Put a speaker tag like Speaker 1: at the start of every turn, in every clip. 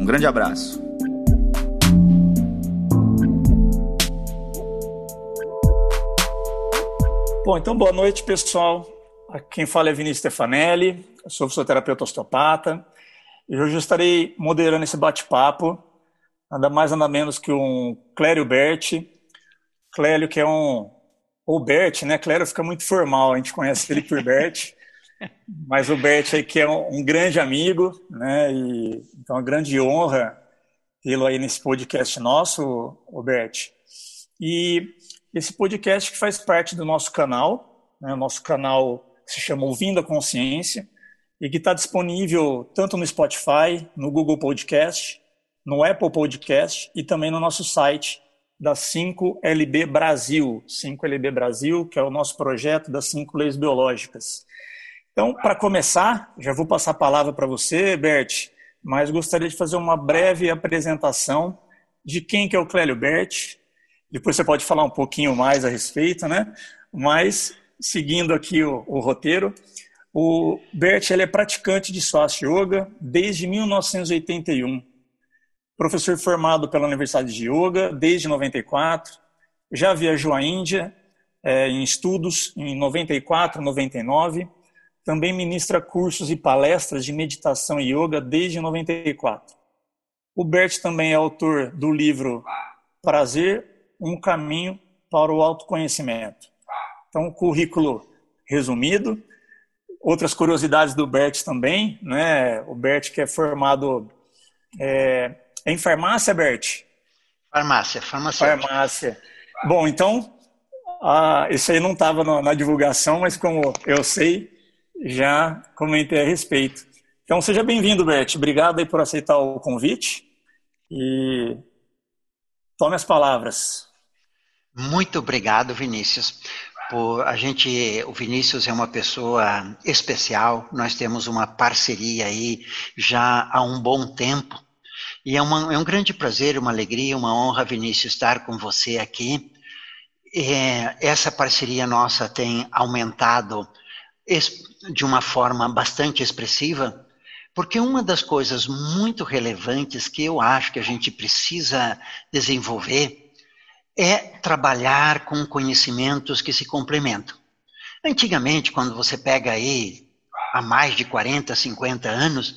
Speaker 1: Um grande abraço.
Speaker 2: Bom, então boa noite, pessoal. Quem fala é Vinícius Stefanelli, eu sou fisioterapeuta osteopata e hoje eu estarei moderando esse bate-papo, nada mais nada menos que um Clério Berti. Clélio, que é um. Ou Bert, né? Clério fica muito formal, a gente conhece por Bert. Mas o Bert aí que é um, um, grande amigo, né? E, então, uma grande honra tê-lo aí nesse podcast nosso, o Bert. E esse podcast que faz parte do nosso canal, né? O nosso canal que se chama Ouvindo a Consciência e que está disponível tanto no Spotify, no Google Podcast, no Apple Podcast e também no nosso site da 5LB Brasil, 5LB Brasil, que é o nosso projeto das cinco leis biológicas. Então, para começar, já vou passar a palavra para você, Bert, mas gostaria de fazer uma breve apresentação de quem que é o Clélio Bert. Depois você pode falar um pouquinho mais a respeito, né? Mas, seguindo aqui o, o roteiro, o Bert ele é praticante de Swastika Yoga desde 1981. Professor formado pela Universidade de Yoga desde 94. Já viajou à Índia é, em estudos em 94, 99 também ministra cursos e palestras de meditação e yoga desde 94. O Bert também é autor do livro Prazer, um caminho para o autoconhecimento. Então, currículo resumido. Outras curiosidades do Bert também, né? O Bert que é formado é, em farmácia, Bert?
Speaker 3: Farmácia, farmacêutica.
Speaker 2: Farmácia. Bom, então, ah, isso aí não estava na divulgação, mas como eu sei, já comentei a respeito. Então, seja bem-vindo, Bert. Obrigado aí por aceitar o convite e tome as palavras.
Speaker 3: Muito obrigado, Vinícius. Por, a gente, o Vinícius é uma pessoa especial. Nós temos uma parceria aí já há um bom tempo. E é, uma, é um grande prazer, uma alegria, uma honra, Vinícius, estar com você aqui. É, essa parceria nossa tem aumentado de uma forma bastante expressiva, porque uma das coisas muito relevantes que eu acho que a gente precisa desenvolver é trabalhar com conhecimentos que se complementam. Antigamente, quando você pega aí há mais de 40, 50 anos,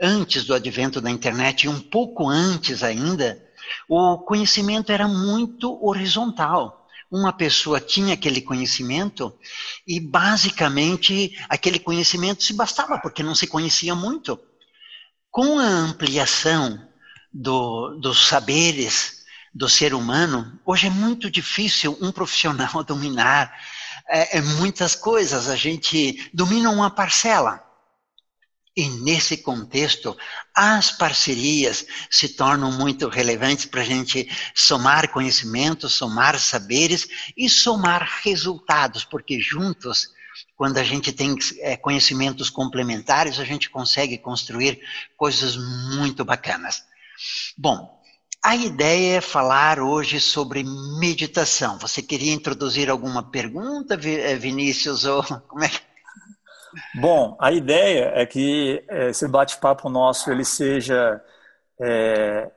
Speaker 3: antes do advento da internet e um pouco antes ainda, o conhecimento era muito horizontal uma pessoa tinha aquele conhecimento e basicamente aquele conhecimento se bastava, porque não se conhecia muito. Com a ampliação do, dos saberes do ser humano, hoje é muito difícil um profissional dominar é, é muitas coisas, a gente domina uma parcela. E nesse contexto, as parcerias se tornam muito relevantes para a gente somar conhecimentos, somar saberes e somar resultados, porque juntos, quando a gente tem é, conhecimentos complementares, a gente consegue construir coisas muito bacanas. Bom, a ideia é falar hoje sobre meditação. Você queria introduzir alguma pergunta, eh, Vinícius, ou como é que
Speaker 2: Bom, a ideia é que é, esse bate-papo nosso ele seja é,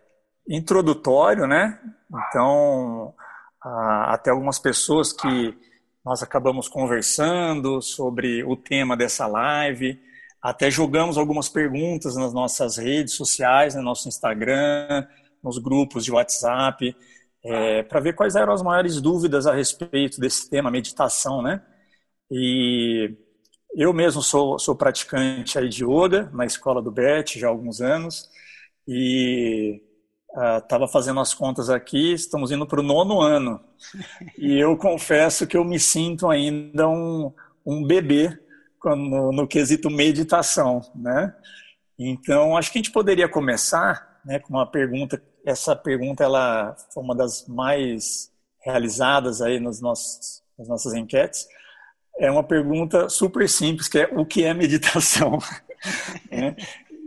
Speaker 2: introdutório, né? Então, até algumas pessoas que nós acabamos conversando sobre o tema dessa live, até jogamos algumas perguntas nas nossas redes sociais, no nosso Instagram, nos grupos de WhatsApp, é, para ver quais eram as maiores dúvidas a respeito desse tema, meditação, né? E eu mesmo sou, sou praticante aí de yoga na escola do Bert já há alguns anos e estava uh, fazendo as contas aqui, estamos indo para o nono ano e eu confesso que eu me sinto ainda um, um bebê no, no quesito meditação, né? Então, acho que a gente poderia começar né, com uma pergunta. Essa pergunta ela foi uma das mais realizadas aí nos nossos, nas nossas enquetes. É uma pergunta super simples, que é o que é meditação? é.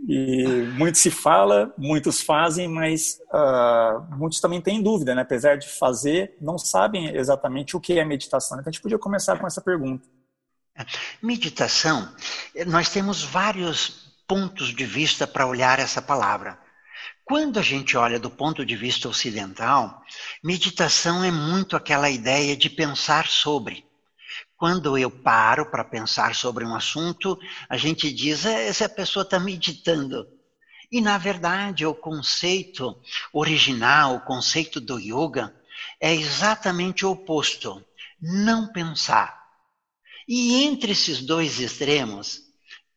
Speaker 2: E muito se fala, muitos fazem, mas uh, muitos também têm dúvida, né? apesar de fazer, não sabem exatamente o que é meditação. Então a gente podia começar com essa pergunta.
Speaker 3: Meditação, nós temos vários pontos de vista para olhar essa palavra. Quando a gente olha do ponto de vista ocidental, meditação é muito aquela ideia de pensar sobre. Quando eu paro para pensar sobre um assunto, a gente diz, é, essa pessoa está meditando. E, na verdade, o conceito original, o conceito do yoga, é exatamente o oposto: não pensar. E entre esses dois extremos,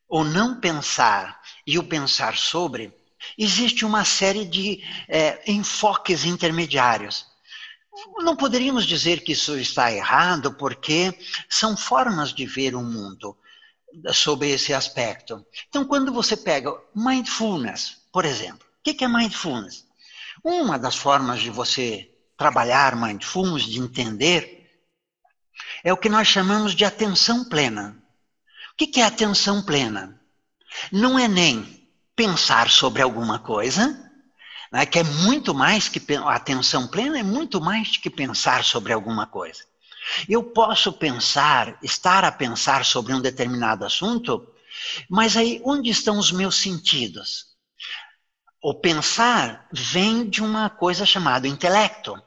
Speaker 3: o não pensar e o pensar sobre, existe uma série de é, enfoques intermediários. Não poderíamos dizer que isso está errado, porque são formas de ver o mundo sob esse aspecto. Então, quando você pega mindfulness, por exemplo, o que é mindfulness? Uma das formas de você trabalhar mindfulness, de entender, é o que nós chamamos de atenção plena. O que é atenção plena? Não é nem pensar sobre alguma coisa, né, que é muito mais que a atenção plena é muito mais que pensar sobre alguma coisa. Eu posso pensar, estar a pensar sobre um determinado assunto, mas aí onde estão os meus sentidos? O pensar vem de uma coisa chamada intelecto,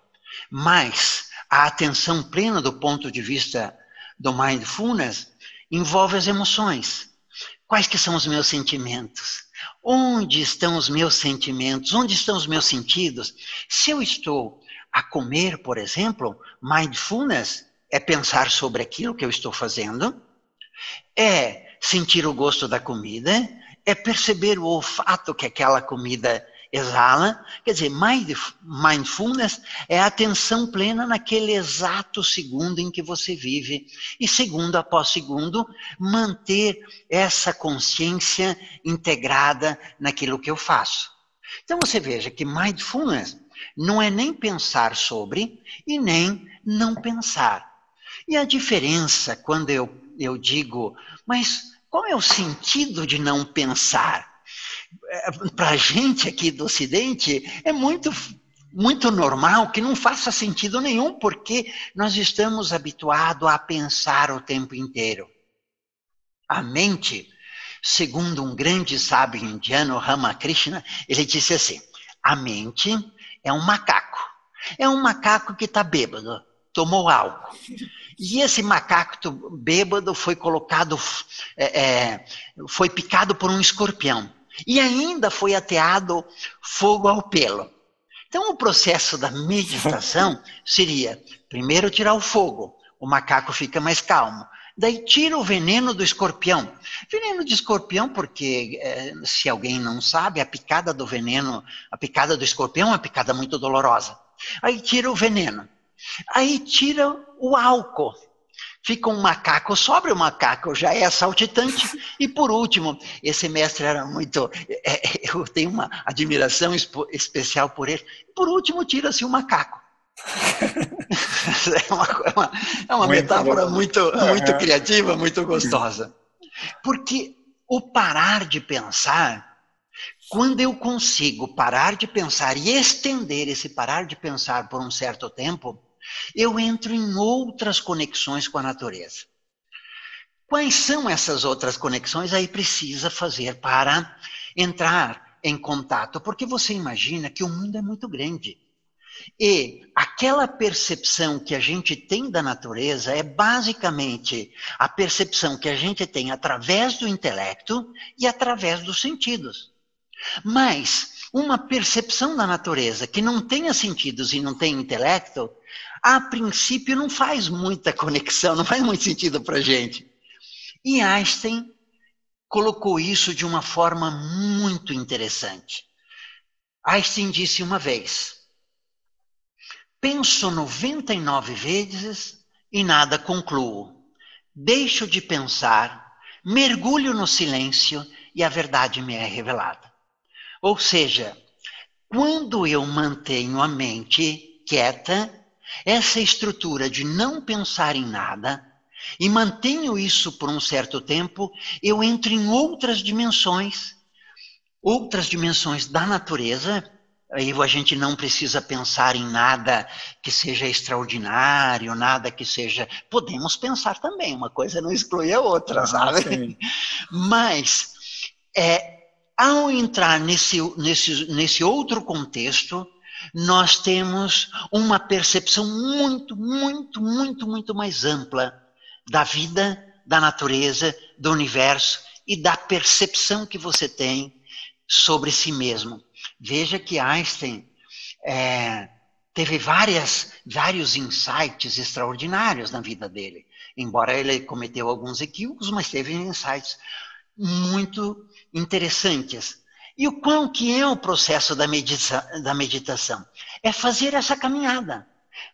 Speaker 3: mas a atenção plena do ponto de vista do mindfulness envolve as emoções. Quais que são os meus sentimentos? Onde estão os meus sentimentos? Onde estão os meus sentidos? Se eu estou a comer, por exemplo, mindfulness é pensar sobre aquilo que eu estou fazendo, é sentir o gosto da comida, é perceber o olfato que aquela comida exala. Quer dizer, mindfulness é a atenção plena naquele exato segundo em que você vive. E segundo após segundo, manter essa consciência integrada naquilo que eu faço. Então você veja que mindfulness não é nem pensar sobre e nem não pensar. E a diferença quando eu, eu digo, mas qual é o sentido de não pensar? Para a gente aqui do Ocidente, é muito, muito normal que não faça sentido nenhum, porque nós estamos habituados a pensar o tempo inteiro. A mente, segundo um grande sábio indiano, Ramakrishna, ele disse assim: a mente é um macaco. É um macaco que está bêbado, tomou álcool. E esse macaco bêbado foi colocado, é, é, foi picado por um escorpião. E ainda foi ateado fogo ao pelo. Então, o processo da meditação seria: primeiro tirar o fogo, o macaco fica mais calmo. Daí tira o veneno do escorpião. Veneno de escorpião, porque é, se alguém não sabe, a picada do veneno, a picada do escorpião é uma picada muito dolorosa. Aí tira o veneno. Aí tira o álcool fica um macaco, sobra o macaco, já é saltitante. E por último, esse mestre era muito. É, é eu tenho uma admiração especial por ele. Por último, tira-se o macaco. é uma, é uma, é uma muito metáfora muito, muito criativa, muito gostosa. Porque o parar de pensar, quando eu consigo parar de pensar e estender esse parar de pensar por um certo tempo, eu entro em outras conexões com a natureza. Quais são essas outras conexões? Aí precisa fazer para entrar em contato, porque você imagina que o mundo é muito grande. E aquela percepção que a gente tem da natureza é basicamente a percepção que a gente tem através do intelecto e através dos sentidos. Mas uma percepção da natureza que não tenha sentidos e não tem intelecto, a princípio não faz muita conexão, não faz muito sentido para a gente. E Einstein colocou isso de uma forma muito interessante. Einstein disse uma vez: Penso 99 vezes e nada concluo. Deixo de pensar, mergulho no silêncio e a verdade me é revelada. Ou seja, quando eu mantenho a mente quieta, essa estrutura de não pensar em nada, e mantenho isso por um certo tempo, eu entro em outras dimensões, outras dimensões da natureza. Aí a gente não precisa pensar em nada que seja extraordinário, nada que seja. Podemos pensar também, uma coisa não exclui a outra, ah, sabe? Mas, é, ao entrar nesse, nesse, nesse outro contexto, nós temos uma percepção muito, muito, muito, muito mais ampla da vida, da natureza, do universo e da percepção que você tem sobre si mesmo. Veja que Einstein é, teve várias, vários insights extraordinários na vida dele. Embora ele cometeu alguns equívocos, mas teve insights muito interessantes. E o qual que é o processo da, medita da meditação? É fazer essa caminhada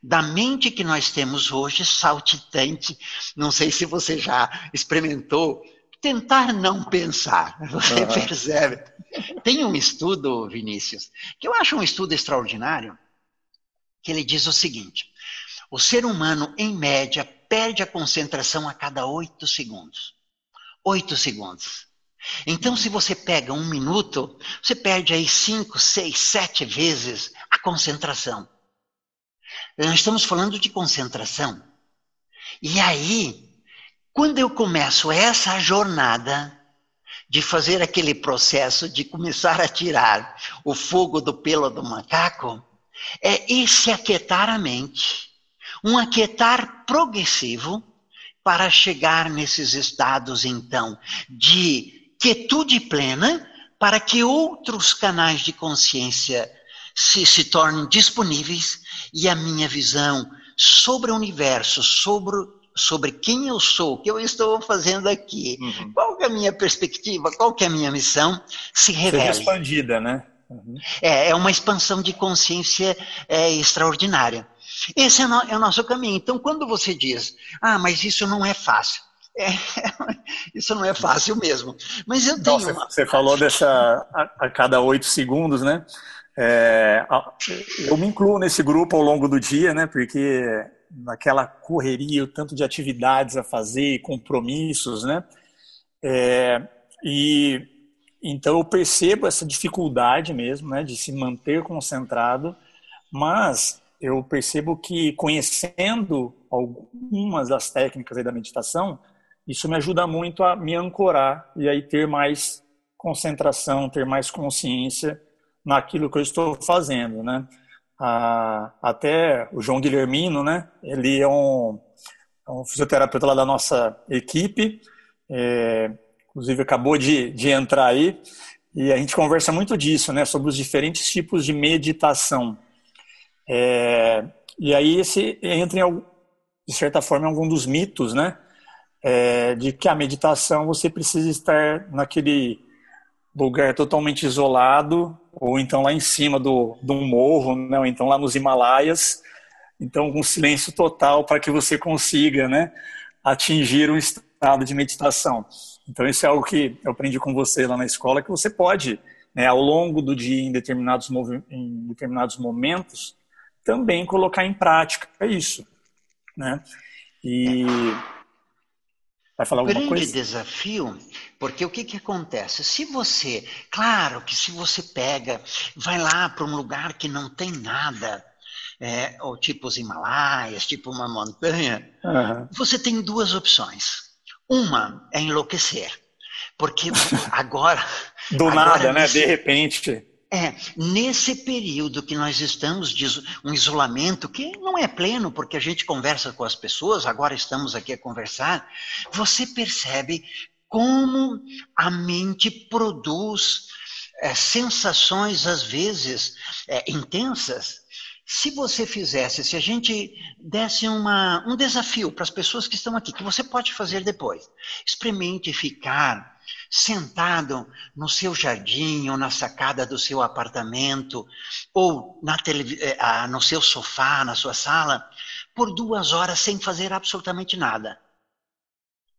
Speaker 3: da mente que nós temos hoje, saltitante. Não sei se você já experimentou tentar não pensar. Você uhum. percebe? Tem um estudo, Vinícius, que eu acho um estudo extraordinário, que ele diz o seguinte: o ser humano, em média, perde a concentração a cada oito segundos. Oito segundos. Então, se você pega um minuto, você perde aí cinco, seis, sete vezes a concentração. Nós estamos falando de concentração. E aí, quando eu começo essa jornada de fazer aquele processo de começar a tirar o fogo do pelo do macaco, é esse aquietar a mente, um aquietar progressivo para chegar nesses estados, então, de quietude plena para que outros canais de consciência se, se tornem disponíveis e a minha visão sobre o universo, sobre, sobre quem eu sou, o que eu estou fazendo aqui, uhum. qual é a minha perspectiva, qual é a minha missão, se revela.
Speaker 2: Seja expandida, né?
Speaker 3: Uhum. É, é uma expansão de consciência é, extraordinária. Esse é, no, é o nosso caminho. Então, quando você diz, ah, mas isso não é fácil. É, isso não é fácil mesmo. Mas eu tenho.
Speaker 2: Não, uma... Você falou dessa a, a cada oito segundos, né? É, eu me incluo nesse grupo ao longo do dia, né? Porque naquela correria, o tanto de atividades a fazer, compromissos, né? É, e então eu percebo essa dificuldade mesmo, né, de se manter concentrado, mas eu percebo que conhecendo algumas das técnicas da meditação, isso me ajuda muito a me ancorar e aí ter mais concentração, ter mais consciência naquilo que eu estou fazendo, né? Ah, até o João Guilhermino, né? Ele é um, é um fisioterapeuta lá da nossa equipe, é, inclusive acabou de, de entrar aí, e a gente conversa muito disso, né? Sobre os diferentes tipos de meditação. É, e aí esse entra, em, de certa forma, em algum dos mitos, né? É, de que a meditação você precisa estar naquele lugar totalmente isolado, ou então lá em cima do, de um morro, né, ou então lá nos Himalaias, então com silêncio total para que você consiga né, atingir um estado de meditação. Então isso é algo que eu aprendi com você lá na escola, que você pode, né, ao longo do dia, em determinados, em determinados momentos, também colocar em prática isso. Né? E
Speaker 3: Vai falar alguma grande coisa? desafio, porque o que, que acontece? Se você, claro que se você pega, vai lá para um lugar que não tem nada, é, ou tipo os Himalaias, tipo uma montanha, uhum. você tem duas opções. Uma é enlouquecer, porque agora.
Speaker 2: Do
Speaker 3: agora,
Speaker 2: nada, né? De repente.
Speaker 3: É, nesse período que nós estamos de um isolamento que não é pleno, porque a gente conversa com as pessoas, agora estamos aqui a conversar, você percebe como a mente produz é, sensações, às vezes, é, intensas. Se você fizesse, se a gente desse uma, um desafio para as pessoas que estão aqui, que você pode fazer depois, experimente ficar sentado no seu jardim ou na sacada do seu apartamento ou na eh, no seu sofá, na sua sala, por duas horas sem fazer absolutamente nada.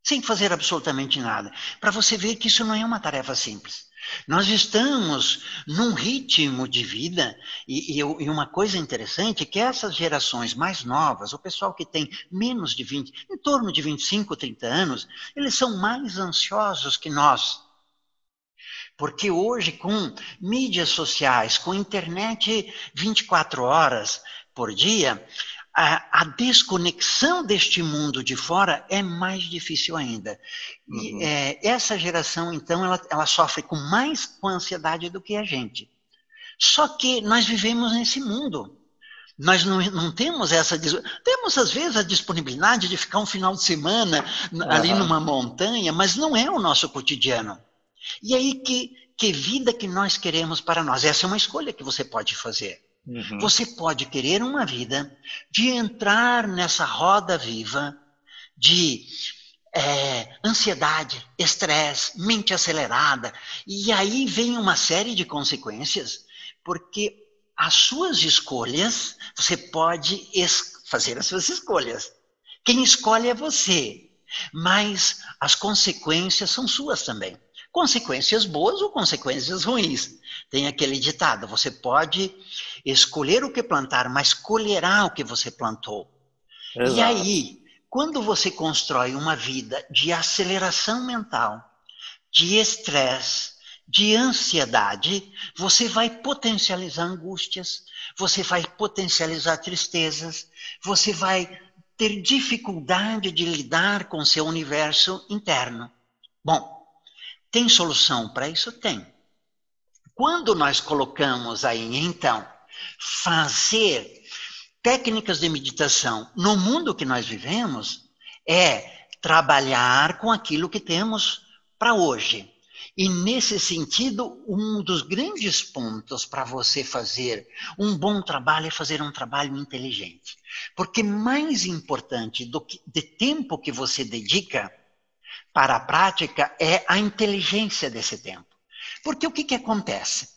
Speaker 3: Sem fazer absolutamente nada, para você ver que isso não é uma tarefa simples. Nós estamos num ritmo de vida, e, e, e, uma coisa interessante é que essas gerações mais novas, o pessoal que tem menos de 20, em torno de 25, 30 anos, eles são mais ansiosos que nós. Porque hoje, com mídias sociais, com internet 24 horas por dia, a, a, desconexão deste mundo de fora é mais difícil ainda. E uhum. é, essa geração, então, ela, ela sofre com mais com ansiedade do que a gente. Só que nós vivemos nesse mundo. Nós não, não temos essa. Temos, às vezes, a disponibilidade de ficar um final de semana uhum. ali numa montanha, mas não é o nosso cotidiano. E aí, que, que vida que nós queremos para nós? Essa é uma escolha que você pode fazer. Uhum. Você pode querer uma vida de entrar nessa roda viva de é, ansiedade, estresse, mente acelerada, e aí vem uma série de consequências, porque as suas escolhas, você pode fazer as suas escolhas. Quem escolhe é você, mas as consequências são suas também. Consequências boas ou consequências ruins. Tem aquele ditado: você pode escolher o que plantar, mas colherá o que você plantou. Exato. E aí, quando você constrói uma vida de aceleração mental, de estresse, de ansiedade, você vai potencializar angústias, você vai potencializar tristezas, você vai ter dificuldade de lidar com seu universo interno. Bom, tem solução para isso? Tem. Quando nós colocamos aí, então, fazer técnicas de meditação no mundo que nós vivemos, é trabalhar com aquilo que temos para hoje. E nesse sentido, um dos grandes pontos para você fazer um bom trabalho é fazer um trabalho inteligente. Porque mais importante do que de tempo que você dedica para a prática é a inteligência desse tempo. Porque o que, que acontece?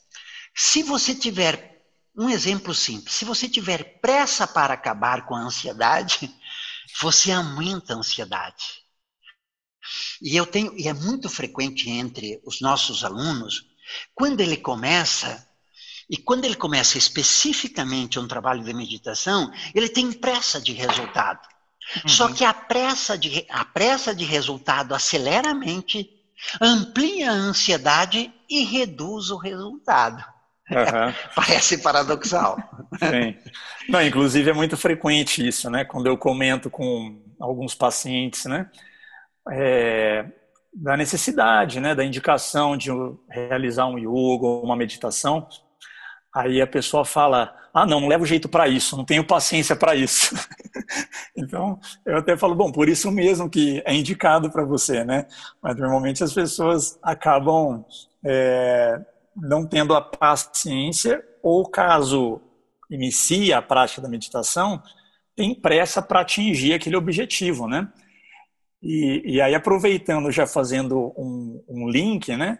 Speaker 3: Se você tiver um exemplo simples, se você tiver pressa para acabar com a ansiedade, você aumenta a ansiedade. E eu tenho, e é muito frequente entre os nossos alunos, quando ele começa, e quando ele começa especificamente um trabalho de meditação, ele tem pressa de resultado. Uhum. Só que a pressa, de, a pressa de resultado acelera a mente, amplia a ansiedade e reduz o resultado. Uhum. Parece paradoxal.
Speaker 2: Sim. Não, inclusive é muito frequente isso, né? Quando eu comento com alguns pacientes, né? É, da necessidade, né? Da indicação de realizar um yoga ou uma meditação. Aí a pessoa fala: Ah, não, não levo jeito para isso, não tenho paciência para isso. então, eu até falo: Bom, por isso mesmo que é indicado para você, né? Mas normalmente as pessoas acabam é, não tendo a paciência, ou caso inicie a prática da meditação, tem pressa para atingir aquele objetivo, né? E, e aí, aproveitando, já fazendo um, um link, né?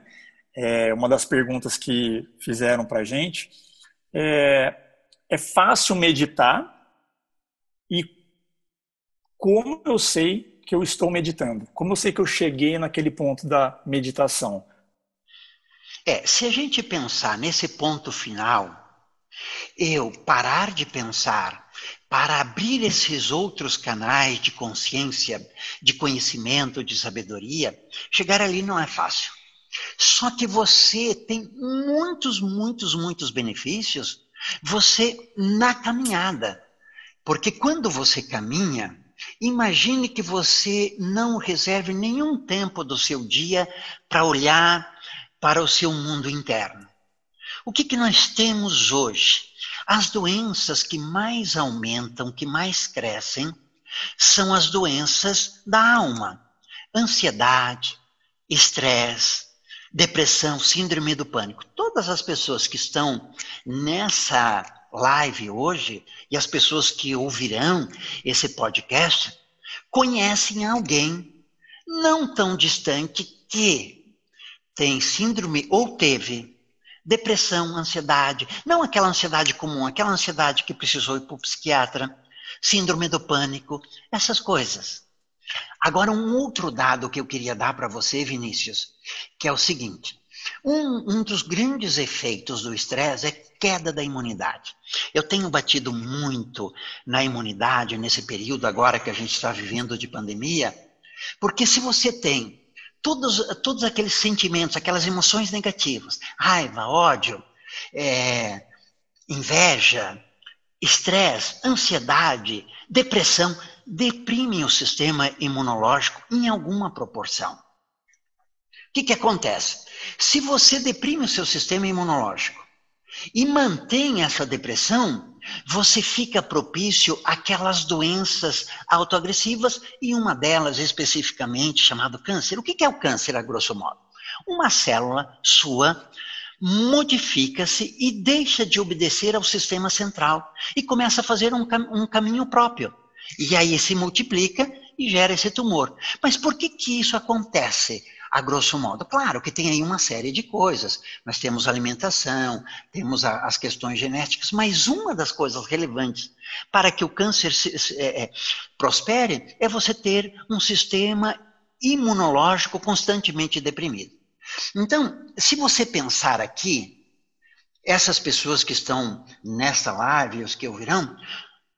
Speaker 2: É, uma das perguntas que fizeram para a gente. É, é fácil meditar e como eu sei que eu estou meditando? Como eu sei que eu cheguei naquele ponto da meditação?
Speaker 3: É, se a gente pensar nesse ponto final, eu parar de pensar para abrir esses outros canais de consciência, de conhecimento, de sabedoria, chegar ali não é fácil. Só que você tem muitos, muitos, muitos benefícios você na caminhada. Porque quando você caminha, imagine que você não reserve nenhum tempo do seu dia para olhar para o seu mundo interno. O que, que nós temos hoje? As doenças que mais aumentam, que mais crescem, são as doenças da alma. Ansiedade, estresse, depressão, síndrome do pânico. Todas as pessoas que estão nessa live hoje e as pessoas que ouvirão esse podcast conhecem alguém não tão distante que tem síndrome ou teve depressão, ansiedade, não aquela ansiedade comum, aquela ansiedade que precisou ir para o psiquiatra, síndrome do pânico, essas coisas. Agora, um outro dado que eu queria dar para você, Vinícius, que é o seguinte: um, um dos grandes efeitos do estresse é queda da imunidade. Eu tenho batido muito na imunidade nesse período agora que a gente está vivendo de pandemia, porque se você tem todos, todos aqueles sentimentos, aquelas emoções negativas, raiva, ódio, é, inveja, estresse, ansiedade, depressão, deprimem o sistema imunológico em alguma proporção. O que, que acontece? Se você deprime o seu sistema imunológico e mantém essa depressão, você fica propício àquelas doenças autoagressivas e uma delas especificamente chamado câncer. O que é o câncer, a grosso modo? Uma célula sua modifica-se e deixa de obedecer ao sistema central e começa a fazer um, cam um caminho próprio. E aí se multiplica e gera esse tumor. Mas por que, que isso acontece? a grosso modo. Claro que tem aí uma série de coisas. Nós temos alimentação, temos a, as questões genéticas, mas uma das coisas relevantes para que o câncer se, se, é, é, prospere é você ter um sistema imunológico constantemente deprimido. Então, se você pensar aqui, essas pessoas que estão nesta live, os que ouvirão,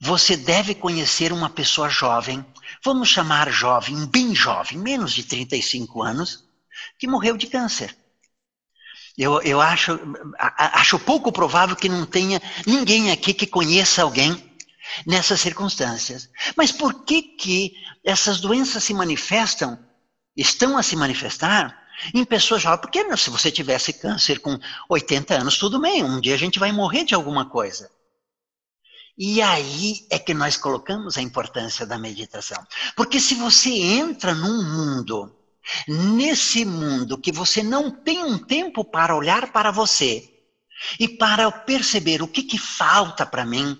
Speaker 3: você deve conhecer uma pessoa jovem, vamos chamar jovem, bem jovem, menos de 35 anos, que morreu de câncer. Eu, eu acho, acho pouco provável que não tenha ninguém aqui que conheça alguém nessas circunstâncias. Mas por que, que essas doenças se manifestam, estão a se manifestar em pessoas jovens? Porque se você tivesse câncer com 80 anos, tudo bem, um dia a gente vai morrer de alguma coisa. E aí é que nós colocamos a importância da meditação. Porque se você entra num mundo Nesse mundo que você não tem um tempo para olhar para você e para perceber o que, que falta para mim,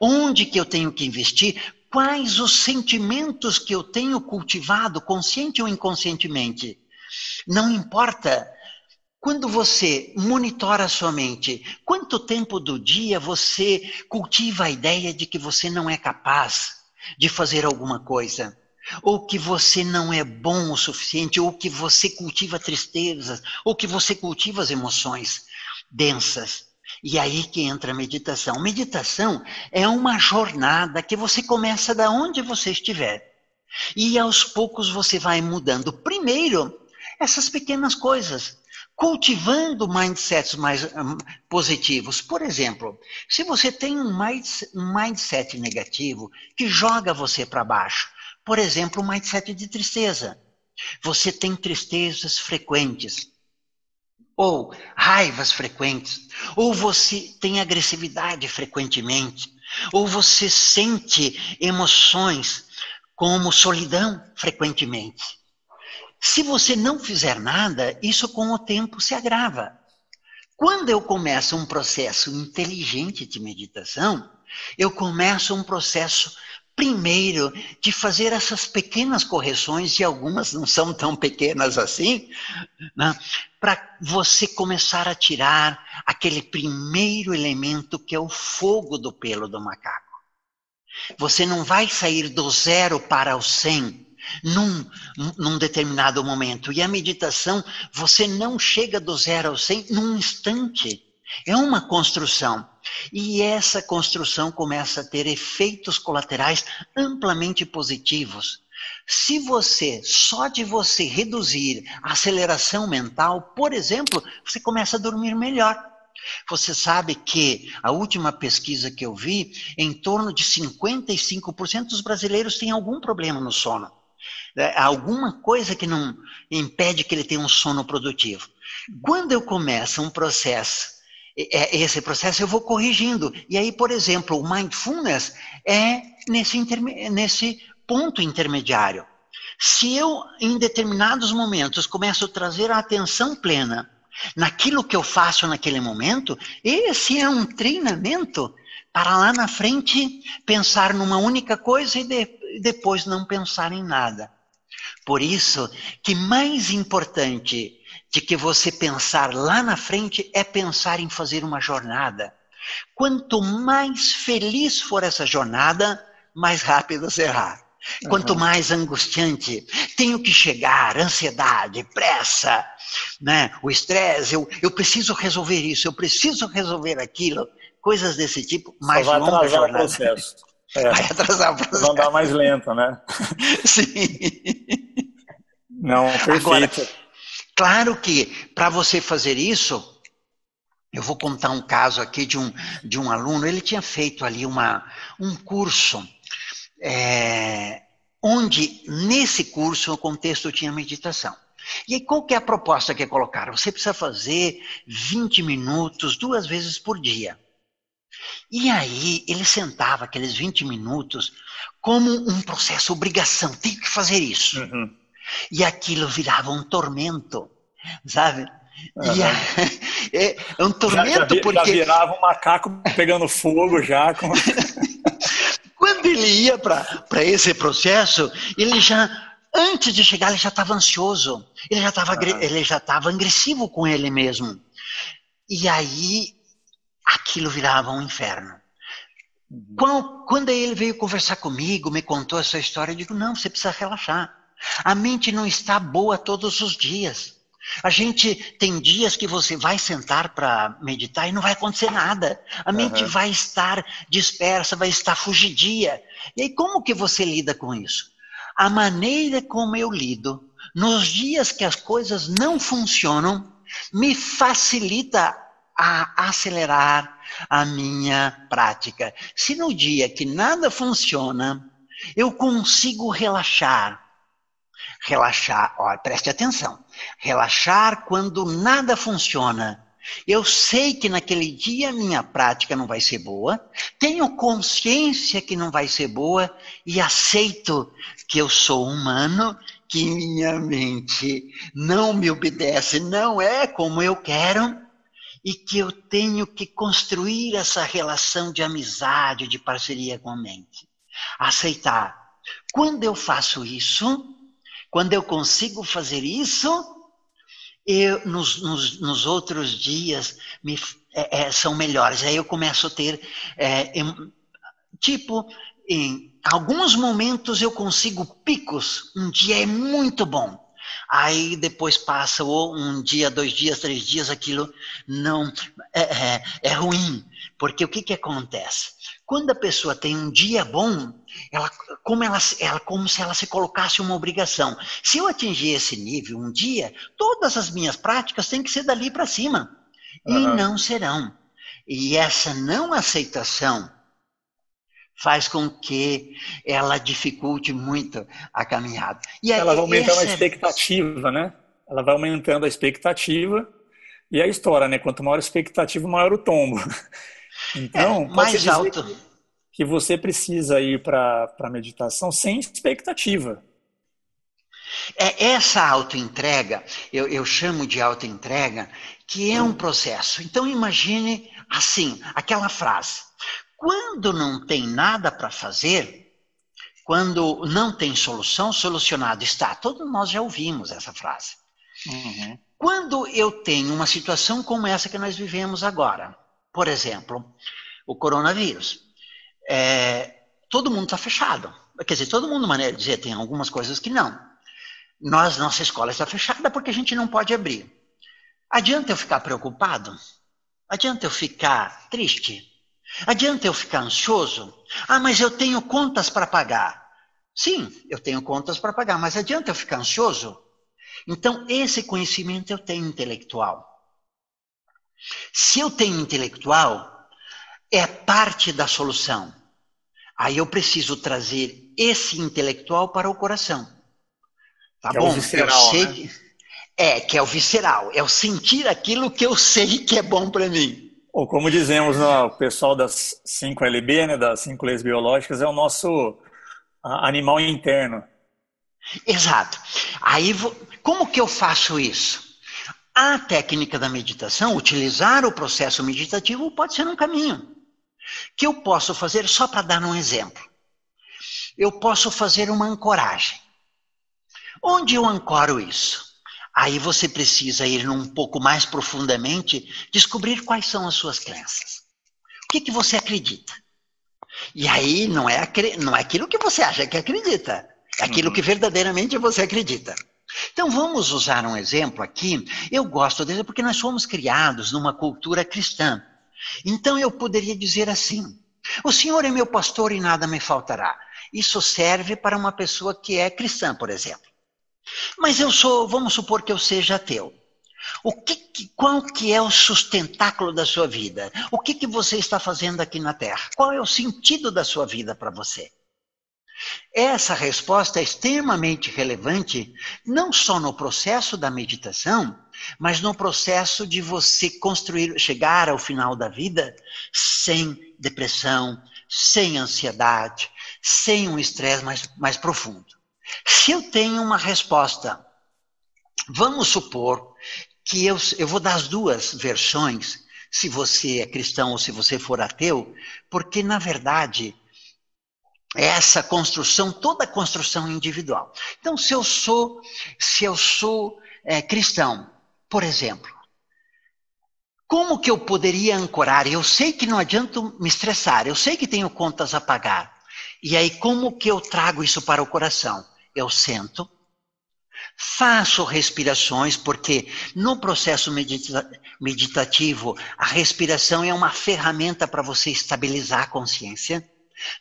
Speaker 3: onde que eu tenho que investir, quais os sentimentos que eu tenho cultivado, consciente ou inconscientemente. Não importa. Quando você monitora a sua mente, quanto tempo do dia você cultiva a ideia de que você não é capaz de fazer alguma coisa? ou que você não é bom o suficiente, ou que você cultiva tristezas, ou que você cultiva as emoções densas. E aí que entra a meditação. Meditação é uma jornada que você começa da onde você estiver. E aos poucos você vai mudando. Primeiro, essas pequenas coisas cultivando mindsets mais um, positivos. Por exemplo, se você tem um mindset negativo que joga você para baixo, por exemplo, o mindset de tristeza. Você tem tristezas frequentes, ou raivas frequentes, ou você tem agressividade frequentemente, ou você sente emoções como solidão frequentemente. Se você não fizer nada, isso com o tempo se agrava. Quando eu começo um processo inteligente de meditação, eu começo um processo primeiro de fazer essas pequenas correções, e algumas não são tão pequenas assim, né, para você começar a tirar aquele primeiro elemento que é o fogo do pelo do macaco. Você não vai sair do zero para o cem num, num determinado momento. E a meditação, você não chega do zero ao cem num instante. É uma construção. E essa construção começa a ter efeitos colaterais amplamente positivos. Se você, só de você reduzir a aceleração mental, por exemplo, você começa a dormir melhor. Você sabe que a última pesquisa que eu vi, em torno de 55% dos brasileiros têm algum problema no sono. É, alguma coisa que não impede que ele tenha um sono produtivo. Quando eu começo um processo é, esse processo eu vou corrigindo. E aí, por exemplo, o mindfulness é nesse, nesse ponto intermediário. Se eu, em determinados momentos, começo a trazer a atenção plena naquilo que eu faço naquele momento, esse é um treinamento para lá na frente pensar numa única coisa e de, depois não pensar em nada. Por isso que mais importante de que você pensar lá na frente é pensar em fazer uma jornada. Quanto mais feliz for essa jornada, mais rápido será. Uhum. Quanto mais angustiante, tenho que chegar, ansiedade, pressa, né? o estresse, eu, eu preciso resolver isso, eu preciso resolver aquilo, coisas desse tipo, mais
Speaker 2: Só vai
Speaker 3: longa
Speaker 2: atrasar
Speaker 3: jornada.
Speaker 2: o processo. É,
Speaker 3: Vai atrasar o processo.
Speaker 2: vai andar mais lento, né?
Speaker 3: Sim.
Speaker 2: Não, perfeito.
Speaker 3: Agora, claro que para você fazer isso, eu vou contar um caso aqui de um, de um aluno, ele tinha feito ali uma, um curso, é, onde nesse curso o contexto tinha meditação. E aí, qual que é a proposta que colocaram? Você precisa fazer 20 minutos duas vezes por dia. E aí ele sentava aqueles 20 minutos como um processo, obrigação, tem que fazer isso.
Speaker 2: Uhum.
Speaker 3: E aquilo virava um tormento, sabe?
Speaker 2: Uhum.
Speaker 3: A- é, é um
Speaker 2: Já, já,
Speaker 3: tormento
Speaker 2: vi- já
Speaker 3: porque
Speaker 2: virava um macaco pegando fogo já. Com...
Speaker 3: quando ele ia para esse processo, ele já antes de chegar ele já estava ansioso, ele já estava
Speaker 2: Aham.
Speaker 3: ele já estava agressivo com ele mesmo. E aí aquilo virava um inferno. Quando, quando ele veio conversar comigo, me contou essa história, eu digo: não, você precisa relaxar. A mente não está boa todos os dias. A gente tem dias que você vai sentar para meditar e não vai acontecer nada. A mente
Speaker 2: Aham.
Speaker 3: vai estar dispersa, vai estar fugidia. E aí, como que você lida com isso? A maneira como eu lido, nos dias que as coisas não funcionam, me facilita a acelerar a minha prática. Se no dia que nada funciona, eu consigo relaxar. Relaxar, ó, preste atenção. Relaxar quando nada funciona. Eu sei que naquele dia a minha prática não vai ser boa, tenho consciência que não vai ser boa e aceito que eu sou humano, que minha mente não me obedece, não é como eu quero e que eu tenho que construir essa relação de amizade, de parceria com a mente. Aceitar. Quando eu faço isso, quando eu consigo fazer isso, eu, nos, nos, nos outros dias me, é, é, são melhores. Aí eu começo a ter, é, em, tipo, em alguns momentos eu consigo picos. Um dia é muito bom. Aí depois passa ou um dia, dois dias, três dias, aquilo não é, é, é ruim. Porque o que, que acontece? Quando a pessoa tem um dia bom, ela como, ela, ela como se ela se colocasse uma obrigação. Se eu atingir esse nível um dia, todas as minhas práticas têm que ser dali para cima. E
Speaker 2: Aham.
Speaker 3: não serão. E essa não aceitação faz com que ela dificulte muito a caminhada. E
Speaker 2: Ela vai aumentando a
Speaker 3: esse é-
Speaker 2: expectativa, né? Ela vai aumentando a expectativa e a história, né? Quanto maior a expectativa, maior o tombo. Então,
Speaker 3: é, mais alto.
Speaker 2: que- que você precisa ir para a meditação sem expectativa.
Speaker 3: É essa autoentrega, eu, eu chamo de autoentrega, que é um processo. Então imagine assim, aquela frase. Quando não tem nada para fazer, quando não tem solução, solucionado está. Todos nós já ouvimos essa frase. Quando eu tenho uma situação como essa que nós vivemos agora, por exemplo, o coronavírus, é, todo mundo está fechado. Quer dizer, todo mundo, maneira de dizer, tem algumas coisas que não. Nós, nossa escola está fechada porque a gente não pode abrir. Adianta eu ficar preocupado? Adianta eu ficar triste? Adianta eu ficar ansioso? Ah, mas eu tenho contas para pagar. Sim, eu tenho contas para pagar, mas adianta eu ficar ansioso? Então, esse conhecimento eu tenho intelectual. Se eu tenho intelectual, é parte da solução. Aí eu preciso trazer esse intelectual para o coração. Tá
Speaker 2: Que é o
Speaker 3: bom?
Speaker 2: visceral,
Speaker 3: eu sei
Speaker 2: né?
Speaker 3: que é que é o visceral, é o sentir aquilo que eu sei que é bom para mim.
Speaker 2: Ou como dizemos no pessoal das 5 LB, né, das 5 leis biológicas, é o nosso animal interno.
Speaker 3: Exato. Aí, como que eu faço isso? A técnica da meditação, utilizar o processo meditativo, pode ser um caminho. Que eu posso fazer, só para dar um exemplo. Eu posso fazer uma ancoragem. Onde eu ancoro isso? Aí você precisa ir um pouco mais profundamente, descobrir quais são as suas crenças. O que, que você acredita? E aí não é, não é aquilo que você acha que acredita, é aquilo uhum. que verdadeiramente você acredita. Então vamos usar um exemplo aqui. Eu gosto dele porque nós fomos criados numa cultura cristã. Então eu poderia dizer assim: O Senhor é meu pastor e nada me faltará. Isso serve para uma pessoa que é cristã, por exemplo. Mas eu sou, vamos supor que eu seja ateu. O que, qual que é o sustentáculo da sua vida? O que, que você está fazendo aqui na Terra? Qual é o sentido da sua vida para você? Essa resposta é extremamente relevante, não só no processo da meditação, mas no processo de você construir, chegar ao final da vida sem depressão, sem ansiedade, sem um estresse mais, mais profundo. Se eu tenho uma resposta, vamos supor que eu, eu vou dar as duas versões, se você é cristão ou se você for ateu, porque na verdade essa construção, toda construção individual. Então, se eu sou, se eu sou é, cristão, por exemplo, como que eu poderia ancorar? Eu sei que não adianta me estressar, eu sei que tenho contas a pagar. E aí, como que eu trago isso para o coração? Eu sento, faço respirações, porque no processo medita meditativo, a respiração é uma ferramenta para você estabilizar a consciência.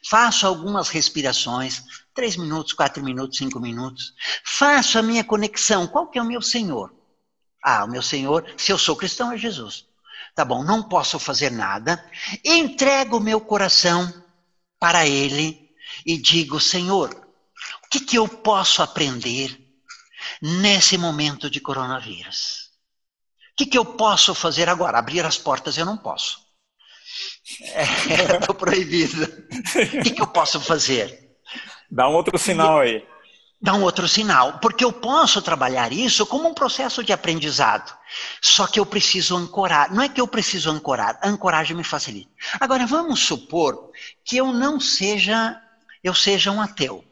Speaker 3: Faço algumas respirações, três minutos, quatro minutos, cinco minutos. Faço a minha conexão. Qual que é o meu Senhor? Ah, o meu Senhor, se eu sou cristão, é Jesus. Tá bom, não posso fazer nada. Entrego o meu coração para Ele e digo, Senhor, o que, que eu posso aprender nesse momento de coronavírus? O que, que eu posso fazer agora? Abrir as portas eu não posso. Estou é, proibido. O que, que eu posso fazer?
Speaker 2: Dá um outro sinal aí.
Speaker 3: Dá um outro sinal, porque eu posso trabalhar isso como um processo de aprendizado. Só que eu preciso ancorar. Não é que eu preciso ancorar, a ancoragem me facilita. Agora vamos supor que eu não seja, eu seja um ateu.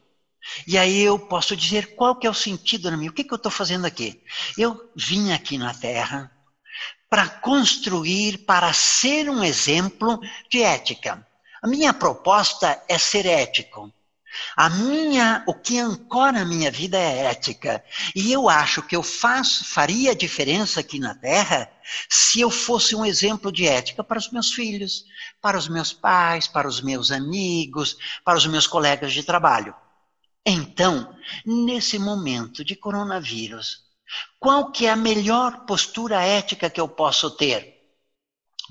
Speaker 3: E aí eu posso dizer qual que é o sentido na minha, o que, que eu estou fazendo aqui? Eu vim aqui na Terra para construir, para ser um exemplo de ética. A minha proposta é ser ético. A minha, o que ancora a minha vida é ética. E eu acho que eu faço, faria diferença aqui na Terra se eu fosse um exemplo de ética para os meus filhos, para os meus pais, para os meus amigos, para os meus colegas de trabalho. Então, nesse momento de coronavírus, qual que é a melhor postura ética que eu posso ter?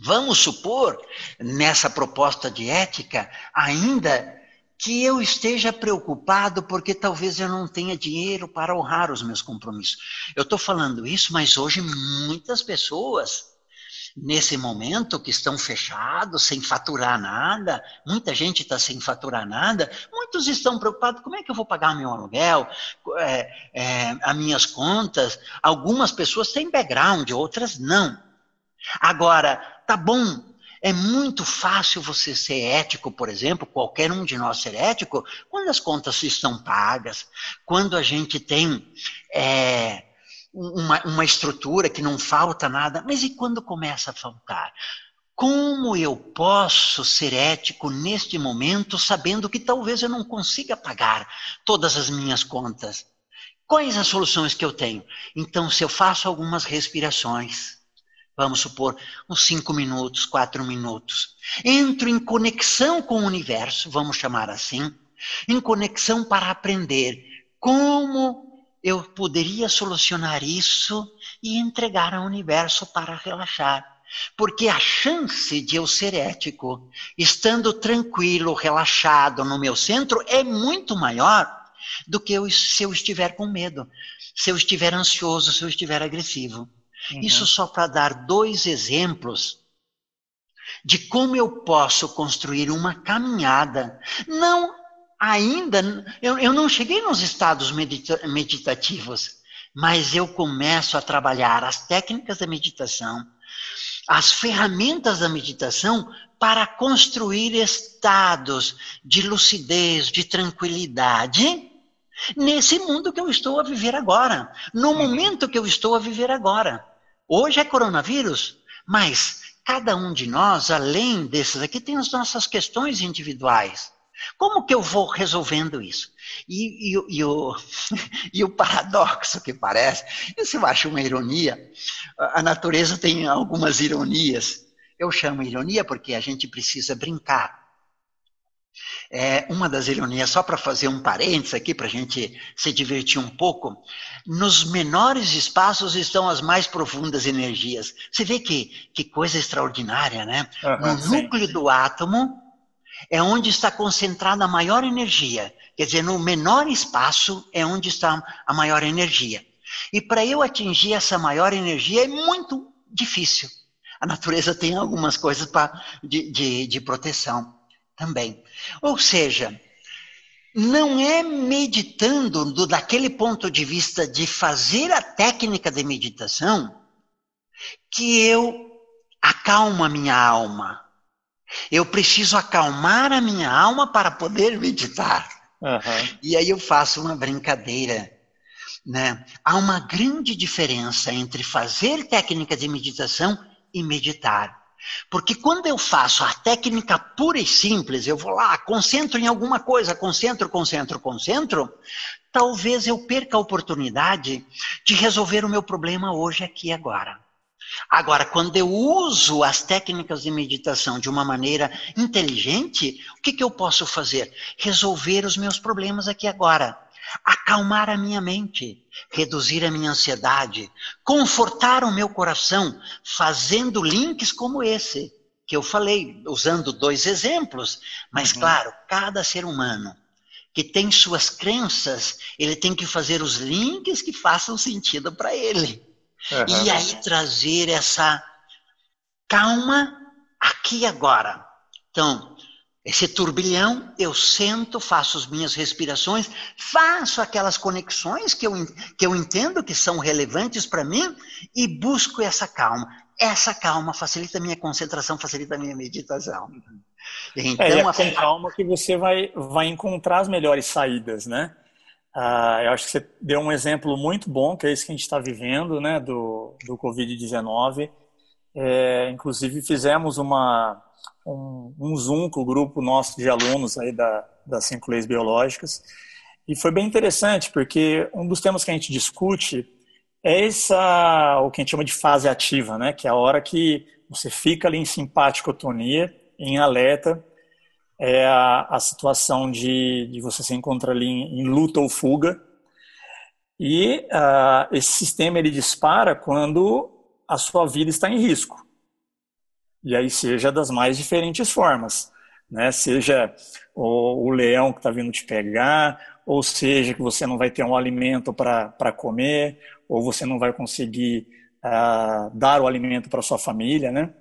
Speaker 3: Vamos supor, nessa proposta de ética, ainda que eu esteja preocupado porque talvez eu não tenha dinheiro para honrar os meus compromissos. Eu estou falando isso, mas hoje muitas pessoas nesse momento que estão fechados, sem faturar nada, muita gente está sem faturar nada, muitos estão preocupados, como é que eu vou pagar meu aluguel, é, é, as minhas contas, algumas pessoas têm background, outras não. Agora, tá bom, é muito fácil você ser ético, por exemplo, qualquer um de nós ser ético, quando as contas estão pagas, quando a gente tem é, uma, uma estrutura que não falta nada, mas e quando começa a faltar? Como eu posso ser ético neste momento, sabendo que talvez eu não consiga pagar todas as minhas contas? Quais as soluções que eu tenho? Então, se eu faço algumas respirações, vamos supor, uns cinco minutos, quatro minutos, entro em conexão com o universo, vamos chamar assim, em conexão para aprender como eu poderia solucionar isso e entregar ao universo para relaxar. Porque a chance de eu ser ético, estando tranquilo, relaxado no meu centro, é muito maior do que eu, se eu estiver com medo, se eu estiver ansioso, se eu estiver agressivo. Uhum. Isso só para dar dois exemplos de como eu posso construir uma caminhada, não ainda, eu, eu não cheguei nos estados medita meditativos, mas eu começo a trabalhar as técnicas da meditação, as ferramentas da meditação para construir estados de lucidez, de tranquilidade, nesse mundo que eu estou a viver agora, no uhum. momento que eu estou a viver agora. Hoje é coronavírus, mas cada um de nós, além desses aqui, tem as nossas questões individuais. Como que eu vou resolvendo isso? E, e, e, o, e o paradoxo que parece, isso eu acho uma ironia. A natureza tem algumas ironias. Eu chamo ironia porque a gente precisa brincar. É, uma das ironias, só para fazer um parênteses aqui, para a gente se divertir um pouco, nos menores espaços estão as mais profundas energias. Você vê que, que coisa extraordinária, né? Uhum, no sim. núcleo do átomo é onde está concentrada a maior energia. Quer dizer, no menor espaço é onde está a maior energia. E para eu atingir essa maior energia é muito difícil. A natureza tem algumas coisas pra, de, de, de proteção também. Ou seja, não é meditando do, daquele ponto de vista de fazer a técnica de meditação que eu acalmo a minha alma. Eu preciso acalmar a minha alma para poder meditar. Uhum. E aí eu faço uma brincadeira. Né? Há uma grande diferença entre fazer técnica de meditação e meditar. Porque quando eu faço a técnica pura e simples, eu vou lá, concentro em alguma coisa, concentro, concentro, concentro, talvez eu perca a oportunidade de resolver o meu problema hoje, aqui e agora. Agora, quando eu uso as técnicas de meditação de uma maneira inteligente, o que, que eu posso fazer? Resolver os meus problemas aqui agora acalmar a minha mente, reduzir a minha ansiedade, confortar o meu coração, fazendo links como esse que eu falei, usando dois exemplos. Mas, uhum. claro, cada ser humano que tem suas crenças, ele tem que fazer os links que façam sentido para ele. Uhum. E aí trazer essa calma aqui e agora. Então, esse turbilhão, eu sento, faço as minhas respirações, faço aquelas conexões que eu, que eu entendo que são relevantes para mim e busco essa calma. Essa calma facilita a minha concentração, facilita a minha meditação.
Speaker 2: Então, é, é com a... calma que você vai, vai encontrar as melhores saídas, né? Ah, eu acho que você deu um exemplo muito bom, que é isso que a gente está vivendo, né, do, do Covid-19. É, inclusive, fizemos uma, um, um Zoom com o grupo nosso de alunos aí da, das cinco leis biológicas. E foi bem interessante, porque um dos temas que a gente discute é essa, o que a gente chama de fase ativa, né? que é a hora que você fica ali em simpaticotonia, em alerta, é a, a situação de, de você se encontrar ali em, em luta ou fuga. E uh, esse sistema ele dispara quando a sua vida está em risco. E aí seja das mais diferentes formas, né? Seja o, o leão que está vindo te pegar, ou seja que você não vai ter um alimento para comer, ou você não vai conseguir uh, dar o alimento para sua família, né?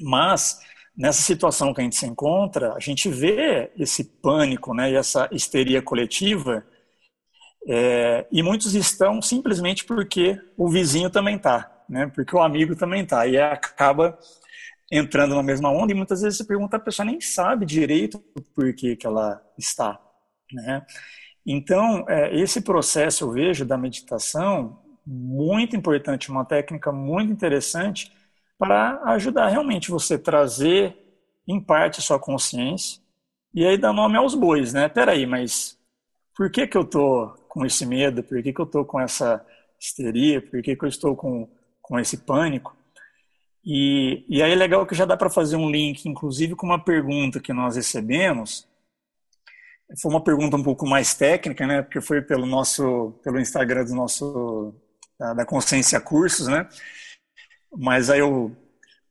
Speaker 2: Mas nessa situação que a gente se encontra, a gente vê esse pânico, né? E essa histeria coletiva. É, e muitos estão simplesmente porque o vizinho também está, né? Porque o amigo também está e acaba entrando na mesma onda e muitas vezes você pergunta, a pessoa nem sabe direito por que, que ela está. Né? Então, é, esse processo eu vejo da meditação muito importante, uma técnica muito interessante para ajudar realmente você trazer em parte sua consciência e aí dar nome aos bois, né? Peraí, mas por que que eu tô com esse medo? Por que que eu tô com essa histeria? Por que que eu estou com, com esse pânico? E, e aí é legal que já dá para fazer um link, inclusive com uma pergunta que nós recebemos. Foi uma pergunta um pouco mais técnica, né? Porque foi pelo nosso, pelo Instagram do nosso da, Consciência Cursos, né? Mas aí eu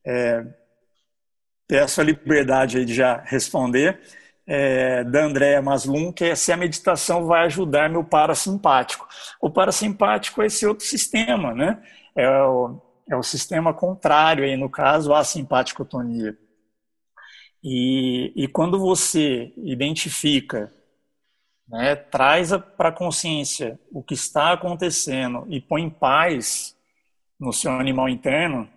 Speaker 2: é, peço a liberdade de já responder. É, da Andréa Maslum, que é se a meditação vai ajudar meu parasimpático. O parasimpático é esse outro sistema, né? É o, é o sistema contrário aí, no caso, a simpaticotonia. E, e quando você identifica, né, traz para a consciência o que está acontecendo e põe paz no seu animal interno,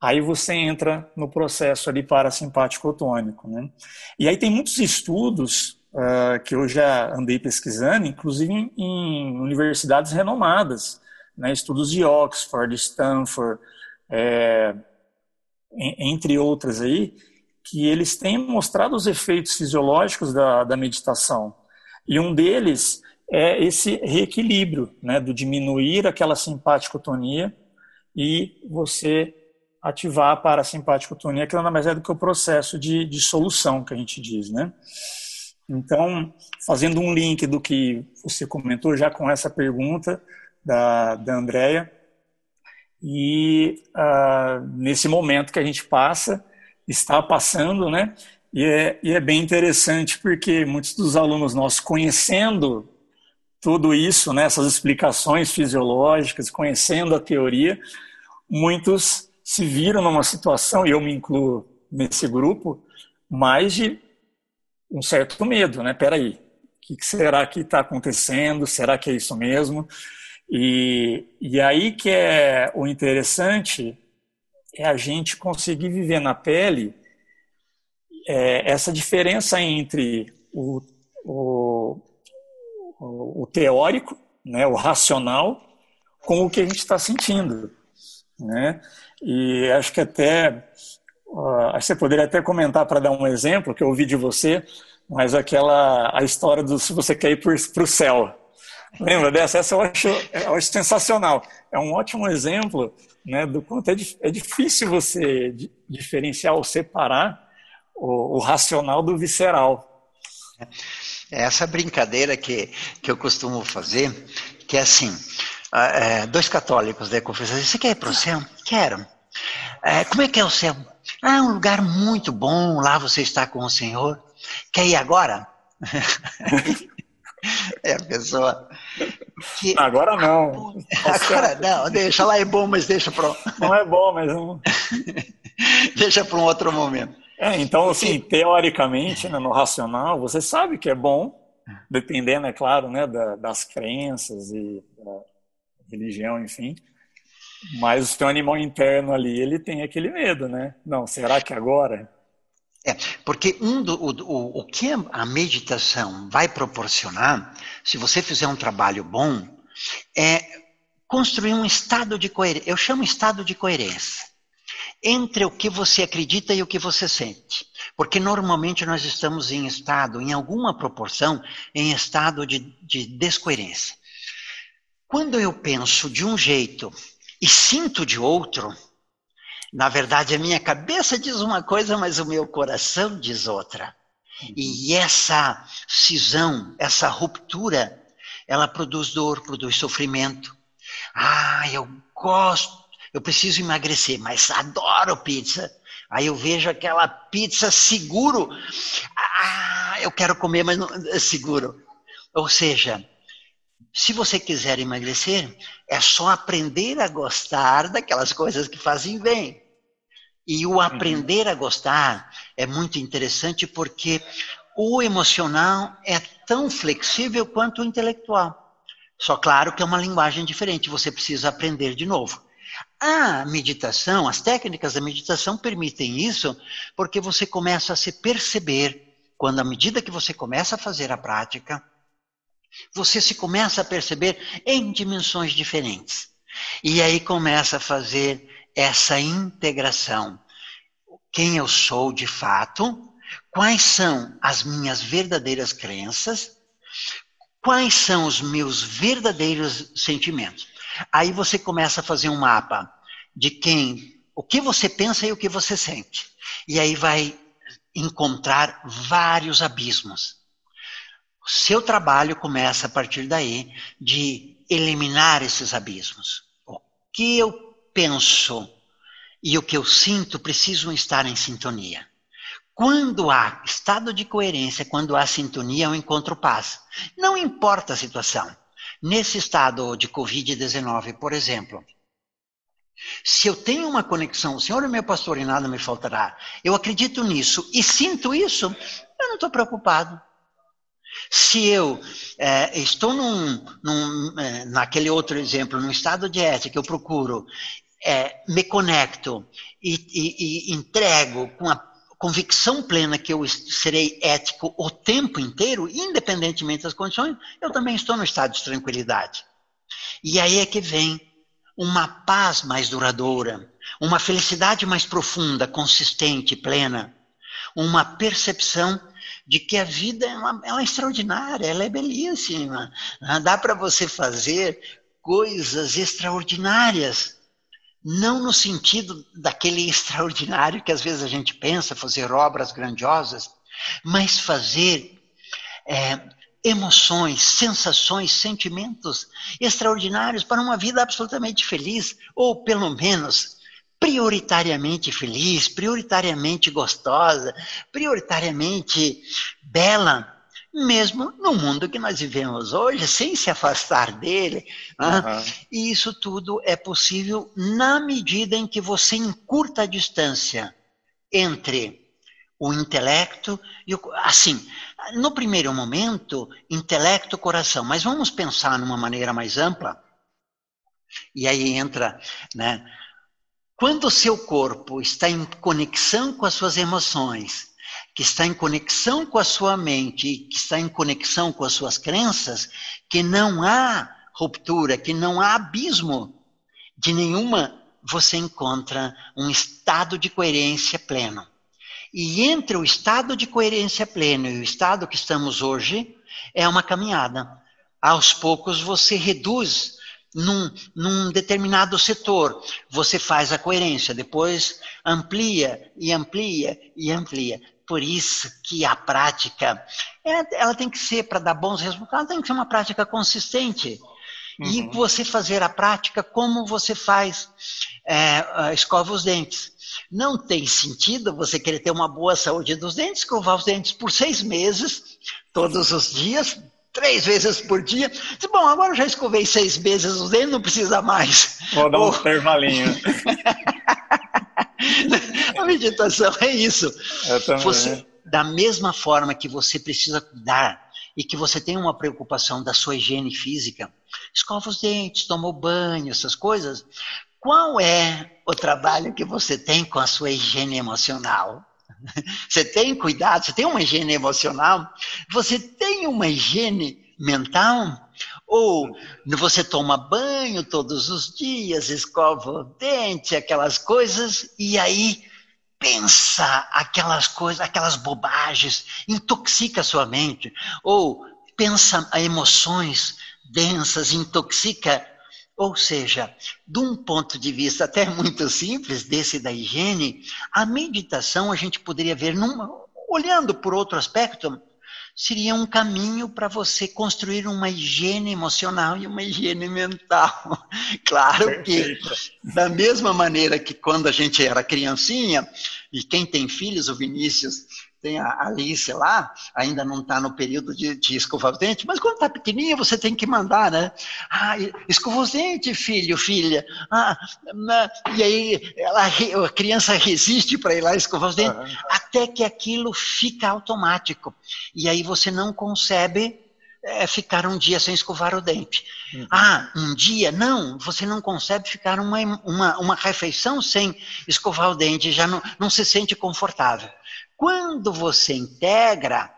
Speaker 2: aí você entra no processo ali parasimpático-otônico. Né? E aí tem muitos estudos uh, que eu já andei pesquisando, inclusive em, em universidades renomadas, né, estudos de Oxford, Stanford, é, entre outras aí, que eles têm mostrado os efeitos fisiológicos da, da meditação. E um deles é esse reequilíbrio, né, do diminuir aquela simpaticotonia e você ativar a parasimpaticotonia, que nada mais é do que o processo de, de solução que a gente diz, né? Então, fazendo um link do que você comentou já com essa pergunta da, da Andrea, e uh, nesse momento que a gente passa, está passando, né? E é, e é bem interessante porque muitos dos alunos nossos, conhecendo tudo isso, né, essas explicações fisiológicas, conhecendo a teoria, muitos se viram numa situação, e eu me incluo nesse grupo, mais de um certo medo, né? Peraí, o que será que está acontecendo? Será que é isso mesmo? E, e aí que é o interessante é a gente conseguir viver na pele é, essa diferença entre o, o, o, teórico, né, o racional, com o que a gente está sentindo. Né? E acho que até uh, você poderia até comentar para dar um exemplo que eu ouvi de você, mas aquela a história do se você quer ir para o céu. Lembra dessa? Essa eu acho, eu acho sensacional. É um ótimo exemplo né, do quanto é, é difícil você diferenciar ou separar o, o racional do visceral.
Speaker 3: É essa brincadeira que, que eu costumo fazer, que é assim, é, dois católicos da confessão, você quer ir para o céu? Quero. É, como é que é o céu? Ah, é um lugar muito bom, lá você está com o Senhor. Quer ir agora? é a pessoa
Speaker 2: que... Agora não.
Speaker 3: Agora não, deixa lá é bom, mas deixa para.
Speaker 2: Não é bom, mas não.
Speaker 3: deixa para um outro momento.
Speaker 2: É, então, assim, teoricamente, né, no racional, você sabe que é bom, dependendo, é claro, né, da, das crenças e da religião, enfim. Mas o seu animal interno ali, ele tem aquele medo, né? Não, será que agora?
Speaker 3: É, porque um do, o, o que a meditação vai proporcionar, se você fizer um trabalho bom, é construir um estado de coerência. Eu chamo estado de coerência entre o que você acredita e o que você sente. Porque normalmente nós estamos em estado, em alguma proporção, em estado de, de descoerência. Quando eu penso de um jeito e sinto de outro, na verdade, a minha cabeça diz uma coisa, mas o meu coração diz outra. E essa cisão, essa ruptura, ela produz dor, produz sofrimento. Ah, eu gosto, eu preciso emagrecer, mas adoro pizza. Aí eu vejo aquela pizza seguro. Ah, eu quero comer, mas não é seguro. Ou seja, se você quiser emagrecer, é só aprender a gostar daquelas coisas que fazem bem. E o uhum. aprender a gostar é muito interessante porque o emocional é tão flexível quanto o intelectual. Só claro que é uma linguagem diferente, você precisa aprender de novo. A meditação, as técnicas da meditação permitem isso porque você começa a se perceber, quando à medida que você começa a fazer a prática, você se começa a perceber em dimensões diferentes. E aí começa a fazer essa integração. Quem eu sou de fato, quais são as minhas verdadeiras crenças, quais são os meus verdadeiros sentimentos. Aí você começa a fazer um mapa de quem, o que você pensa e o que você sente. E aí vai encontrar vários abismos. O seu trabalho começa a partir daí de eliminar esses abismos. O que eu penso e o que eu sinto precisam estar em sintonia. Quando há estado de coerência, quando há sintonia, eu encontro paz. Não importa a situação. Nesse estado de Covid-19, por exemplo, se eu tenho uma conexão, o Senhor é meu pastor e nada me faltará, eu acredito nisso e sinto isso, eu não estou preocupado. Se eu é, estou num, num, é, naquele outro exemplo, num estado de ética, eu procuro, é, me conecto e, e, e entrego com a convicção plena que eu serei ético o tempo inteiro, independentemente das condições, eu também estou no estado de tranquilidade. E aí é que vem uma paz mais duradoura, uma felicidade mais profunda, consistente, plena, uma percepção de que a vida é, extraordinária, ela é belíssima. Né? Dá para você fazer coisas extraordinárias. Não no sentido daquele extraordinário que às vezes a gente pensa, fazer obras grandiosas, mas fazer é, emoções, sensações, sentimentos extraordinários para uma vida absolutamente feliz, ou pelo menos prioritariamente feliz, prioritariamente gostosa, prioritariamente bela, mesmo no mundo que nós vivemos hoje, sem se afastar dele. Né? E isso tudo é possível na medida em que você encurta a distância entre o intelecto e o. Assim, no primeiro momento, intelecto, coração, mas vamos pensar numa maneira mais ampla. E aí entra né, quando o seu corpo está em conexão com as suas emoções, que está em conexão com a sua mente, que está em conexão com as suas crenças, que não há ruptura, que não há abismo de nenhuma, você encontra um estado de coerência pleno. E entre o estado de coerência pleno e o estado que estamos hoje, é uma caminhada. Aos poucos você reduz num, num determinado setor, você faz a coerência, depois amplia e amplia e amplia. Por isso que a prática, ela tem que ser, para dar bons resultados, tem que ser uma prática consistente. Uhum. E você fazer a prática como você faz, é, escova os dentes. Não tem sentido você querer ter uma boa saúde dos dentes, escovar os dentes por seis meses, todos os dias, três vezes por dia. Bom, agora eu já escovei seis vezes os dentes, não precisa mais.
Speaker 2: Vou dar um intervalinho.
Speaker 3: a meditação é isso. Você, da mesma forma que você precisa cuidar e que você tem uma preocupação da sua higiene física, escova os dentes, toma o banho, essas coisas. Qual é o trabalho que você tem com a sua higiene emocional? Você tem cuidado, você tem uma higiene emocional, você tem uma higiene mental, ou você toma banho todos os dias, escova o dente, aquelas coisas, e aí pensa aquelas coisas, aquelas bobagens, intoxica a sua mente, ou pensa emoções densas, intoxica. Ou seja, de um ponto de vista até muito simples, desse da higiene, a meditação a gente poderia ver, numa, olhando por outro aspecto, seria um caminho para você construir uma higiene emocional e uma higiene mental. Claro que, da mesma maneira que quando a gente era criancinha, e quem tem filhos, o Vinícius tem a Alice lá, ainda não está no período de, de, escovar os dentes, mas quando está pequenininha você tem que mandar, né? Ah, escova os dentes, filho, filha. Ah, na, e aí ela, a criança resiste para ir lá escovar os dentes, uhum. até que aquilo fica automático. E aí você não concebe é, ficar um dia sem escovar o dente. Uhum. Ah, um dia? Não, você não consegue ficar uma, uma, uma refeição sem escovar o dente, já não, não se sente confortável. Quando você integra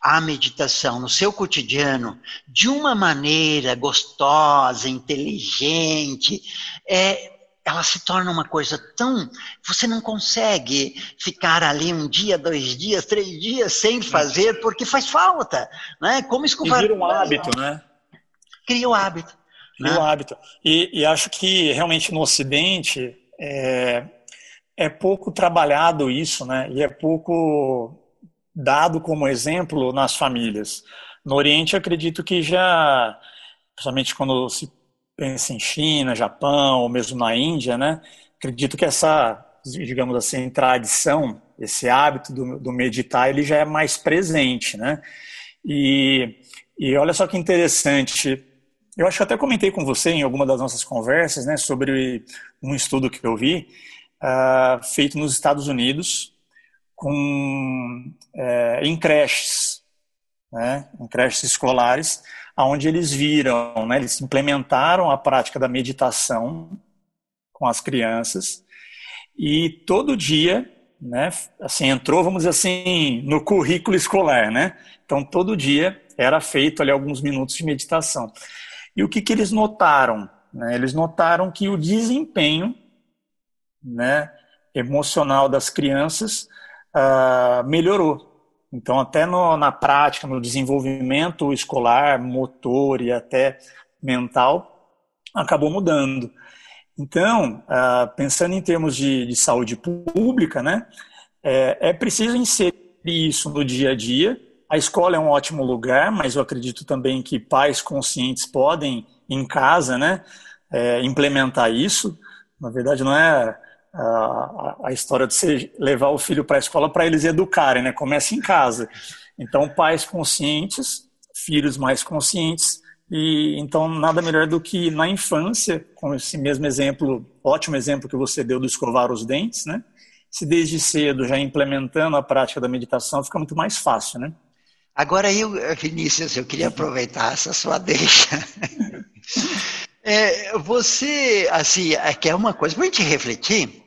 Speaker 3: a meditação no seu cotidiano de uma maneira gostosa, inteligente, é, ela se torna uma coisa tão. Você não consegue ficar ali um dia, dois dias, três dias sem fazer, porque faz falta. Né? Como escovar.
Speaker 2: E vira um hábito, né?
Speaker 3: Cria o hábito.
Speaker 2: Cria né? o hábito. E, e, acho que realmente no Ocidente. É é pouco trabalhado isso, né? E é pouco dado como exemplo nas famílias. No Oriente, acredito que já, principalmente quando se pensa em China, Japão, ou mesmo na Índia, né? Acredito que essa, digamos assim, tradição, esse hábito do, do meditar, ele já é mais presente, né? E, e olha só que interessante, eu acho que até comentei com você em alguma das nossas conversas, né, sobre um estudo que eu vi, uh, feito nos Estados Unidos com, uh, em creches, né, em creches escolares, onde eles viram, né, eles implementaram a prática da meditação com as crianças e todo dia, né, assim entrou, vamos dizer assim, no currículo escolar, né? Então todo dia era feito ali alguns minutos de meditação. E o que, que eles notaram? Né? Eles notaram que o desempenho né, emocional das crianças uh, melhorou. Então, até no, na prática, no desenvolvimento escolar, motor e até mental, acabou mudando. Então, uh, pensando em termos de, de saúde pública, né, é, é, preciso inserir isso no dia a dia. A escola é um ótimo lugar, mas eu acredito também que pais conscientes podem, em casa, né, é, implementar isso. Na verdade, não é a, a história de você levar o filho para a escola para eles educarem, né? Começa em casa. Então, pais conscientes, filhos mais conscientes, e então nada melhor do que na infância, com esse mesmo exemplo, ótimo exemplo que você deu do escovar os dentes, né? Se desde cedo já implementando a prática da meditação, fica muito mais fácil, né?
Speaker 3: Agora eu, Vinícius, eu queria aproveitar essa sua deixa. É, você, assim, aqui é uma coisa para a gente refletir.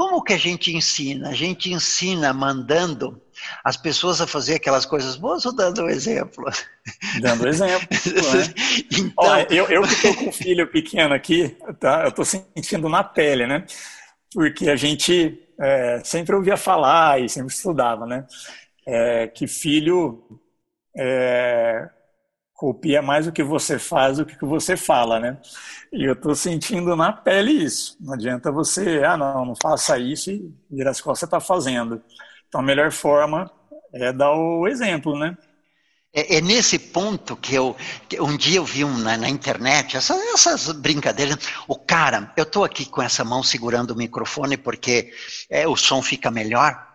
Speaker 3: Como que a gente ensina? A gente ensina mandando as pessoas a fazer aquelas coisas boas ou dando exemplo?
Speaker 2: Dando exemplo. Né? então... Olha, eu, eu que estou com um filho pequeno aqui, tá? eu estou sentindo na pele, né? Porque a gente é, sempre ouvia falar e sempre estudava, né? É, que filho é, copia mais o que você faz do que o que você fala, né? E eu estou sentindo na pele isso. Não adianta você, ah, não, não faça isso e virar as costas você está fazendo. Então, a melhor forma é dar o exemplo, né?
Speaker 3: É, é, nesse ponto que eu que um dia eu vi um, na, na, internet essas, essas, brincadeiras. O cara, eu estou aqui com essa mão segurando o microfone porque é, o som fica melhor.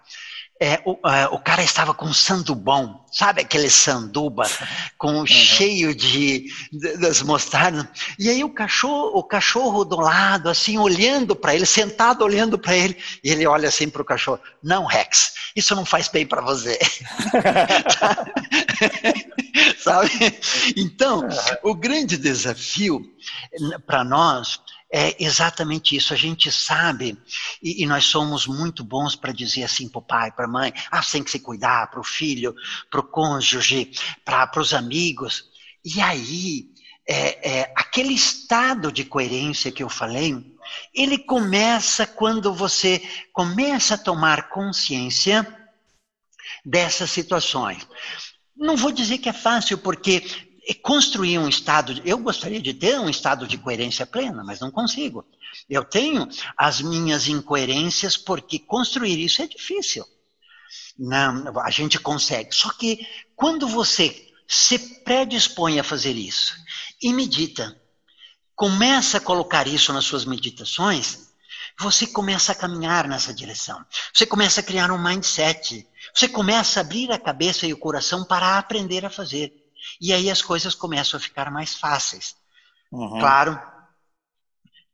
Speaker 3: É, o, uh, o, cara estava com um sandubão, sabe aquele sanduba com uhum. cheio de, de, das mostardas. E aí o cachorro, o cachorro do lado, assim, olhando para ele, sentado olhando para ele, e ele olha assim para o cachorro: Não, Rex, isso não faz bem para você. sabe? Então, o grande desafio para nós é exatamente isso. A gente sabe, e, e nós somos muito bons para dizer assim para o pai, para a mãe: ah, você tem que se cuidar, para o filho, para o cônjuge, para os amigos. E aí, é, é, aquele estado de coerência que eu falei, ele começa quando você começa a tomar consciência dessas situações. Não vou dizer que é fácil, porque construir um estado. Eu gostaria de ter um estado de coerência plena, mas não consigo. Eu tenho as minhas incoerências porque construir isso é difícil. Não, a gente consegue. Só que quando você se predispõe a fazer isso e medita, começa a colocar isso nas suas meditações, você começa a caminhar nessa direção. Você começa a criar um mindset. Você começa a abrir a cabeça e o coração para aprender a fazer. E aí as coisas começam a ficar mais fáceis. Uhum. Claro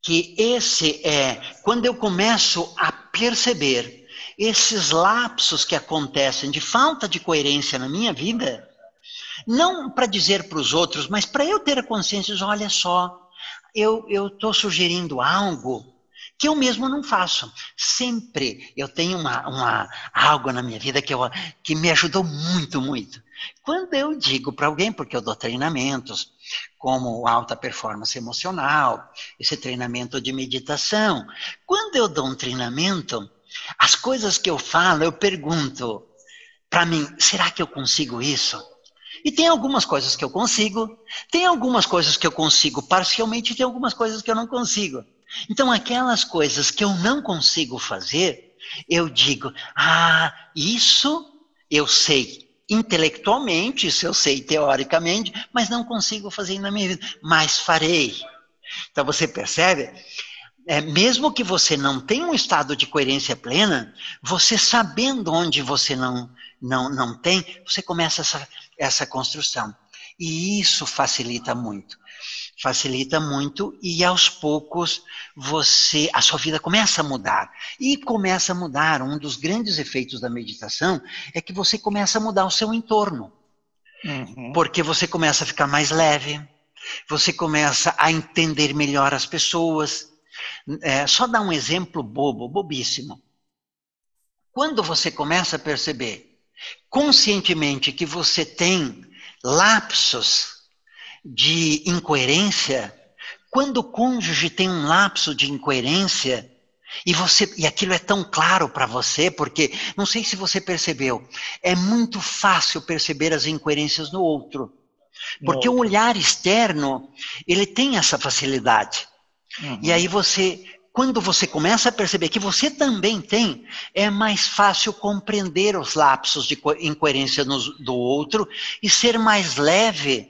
Speaker 3: que esse é quando eu começo a perceber esses lapsos que acontecem de falta de coerência na minha vida, não para dizer para os outros, mas para eu ter a consciência olha só, eu estou sugerindo algo que eu mesmo não faço. Sempre eu tenho uma, uma algo na minha vida que, eu, que me ajudou muito, muito. Quando eu digo para alguém, porque eu dou treinamentos, como alta performance emocional, esse treinamento de meditação, quando eu dou um treinamento, as coisas que eu falo, eu pergunto para mim, será que eu consigo isso? E tem algumas coisas que eu consigo, tem algumas coisas que eu consigo parcialmente, e tem algumas coisas que eu não consigo. Então, aquelas coisas que eu não consigo fazer, eu digo: ah, isso eu sei intelectualmente, isso eu sei teoricamente, mas não consigo fazer na minha vida, mas farei. Então, você percebe? É, mesmo que você não tenha um estado de coerência plena, você sabendo onde você não, não, não tem, você começa essa, essa construção. E isso facilita muito facilita muito e aos poucos você a sua vida começa a mudar. E começa a mudar um dos grandes efeitos da meditação é que você começa a mudar o seu entorno. Uhum. porque você começa a ficar mais leve você começa a entender melhor as pessoas. É, só dar um exemplo bobo bobíssimo. Quando você começa a perceber conscientemente que você tem lapsos de incoerência, quando o cônjuge tem um lapso de incoerência, E você e aquilo é tão claro para você, porque não sei se você percebeu, é muito fácil perceber as incoerências no outro. Porque o olhar externo, ele tem essa facilidade. Uhum. E aí você, quando você começa a perceber que você também tem, é mais fácil compreender os lapsos de incoerência no, do outro e ser mais leve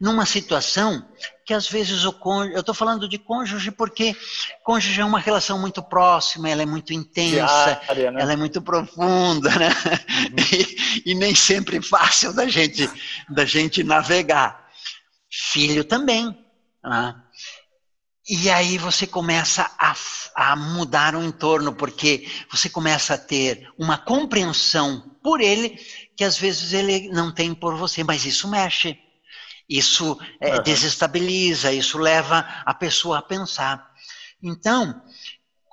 Speaker 3: numa situação que às vezes o cônjuge, eu estou falando de cônjuge porque cônjuge é uma relação muito próxima, ela é muito intensa, né? ela é muito profunda, né? Uhum. E, e, nem sempre fácil da gente, da gente navegar. Filho também. Né? E aí você começa a, a mudar o entorno, porque você começa a ter uma compreensão por ele que às vezes ele não tem por você, mas isso mexe. Isso é, uhum. desestabiliza, isso leva a pessoa a pensar. Então,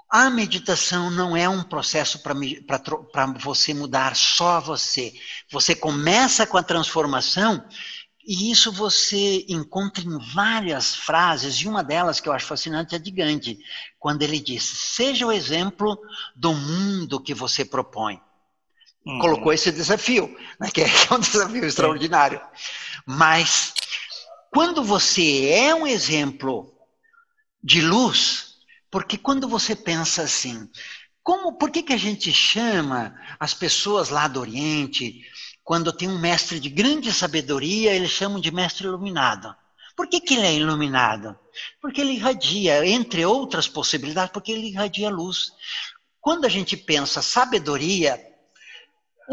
Speaker 3: a meditação não é um processo para você mudar só você. Você começa com a transformação e isso você encontra em várias frases, e uma delas que eu acho fascinante é de Gandhi, quando ele diz: Seja o exemplo do mundo que você propõe. Uhum. Colocou esse desafio, né, que é um desafio extraordinário. Mas quando você é um exemplo de luz, porque quando você pensa assim, como, por que, que a gente chama as pessoas lá do Oriente, quando tem um mestre de grande sabedoria, eles chamam de mestre iluminado? Por que, que ele é iluminado? Porque ele irradia, entre outras possibilidades, porque ele irradia luz. Quando a gente pensa sabedoria,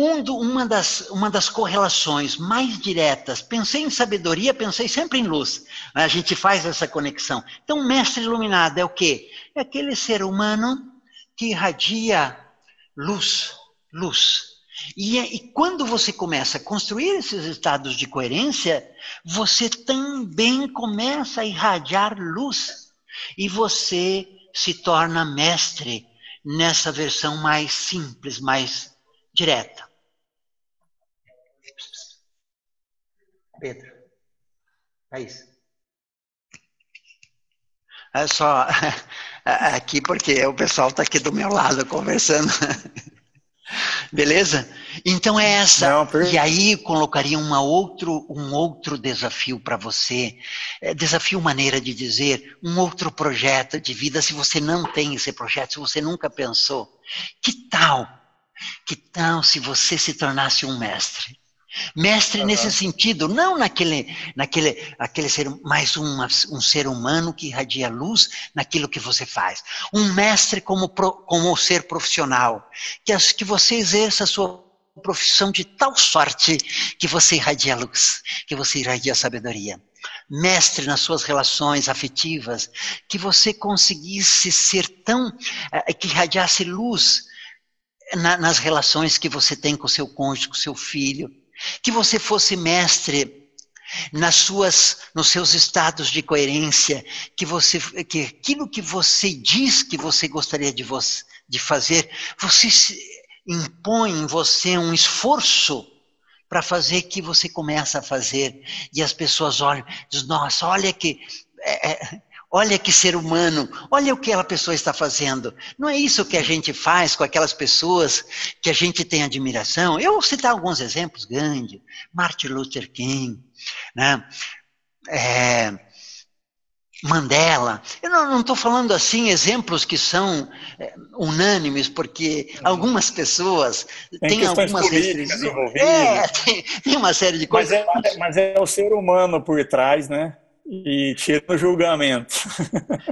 Speaker 3: um do, uma, das, uma das correlações mais diretas, pensei em sabedoria, pensei sempre em luz. A gente faz essa conexão. Então, mestre iluminado é o quê? É aquele ser humano que irradia luz, luz. E, e quando você começa a construir esses estados de coerência, você também começa a irradiar luz. E você se torna mestre nessa versão mais simples, mais direta. Pedro. É isso. É só aqui porque o pessoal está aqui do meu lado conversando. Beleza? Então é essa. Não, e aí colocaria uma outro, um outro desafio para você. É, desafio, maneira de dizer, um outro projeto de vida. Se você não tem esse projeto, se você nunca pensou, que tal? Que tal se você se tornasse um mestre? Mestre uhum. nesse sentido, não naquele, naquele aquele ser, mais um, um ser humano que irradia luz naquilo que você faz. Um mestre como, como ser profissional, que, as, que você exerça a sua profissão de tal sorte que você irradia luz, que você irradia sabedoria. Mestre nas suas relações afetivas, que você conseguisse ser tão, eh, que irradiasse luz na, nas relações que você tem com seu cônjuge, com seu filho, que você fosse mestre nas suas, nos seus estados de coerência, que você, que aquilo que você diz que você gostaria de, você, de fazer, você impõe em você um esforço para fazer que você começa a fazer. E as pessoas olham, diz nossa, olha que é, é, Olha que ser humano, olha o que aquela pessoa está fazendo. Não é isso que a gente faz com aquelas pessoas que a gente tem admiração? Eu vou citar alguns exemplos, Gandhi, Martin Luther King, né? É, Mandela. Eu não estou falando assim exemplos que são é, unânimes, porque algumas pessoas tem têm algumas restrições. É, tem, tem, uma série de coisas.
Speaker 2: Mas é, mas é o ser humano por trás, né? E tira o julgamento.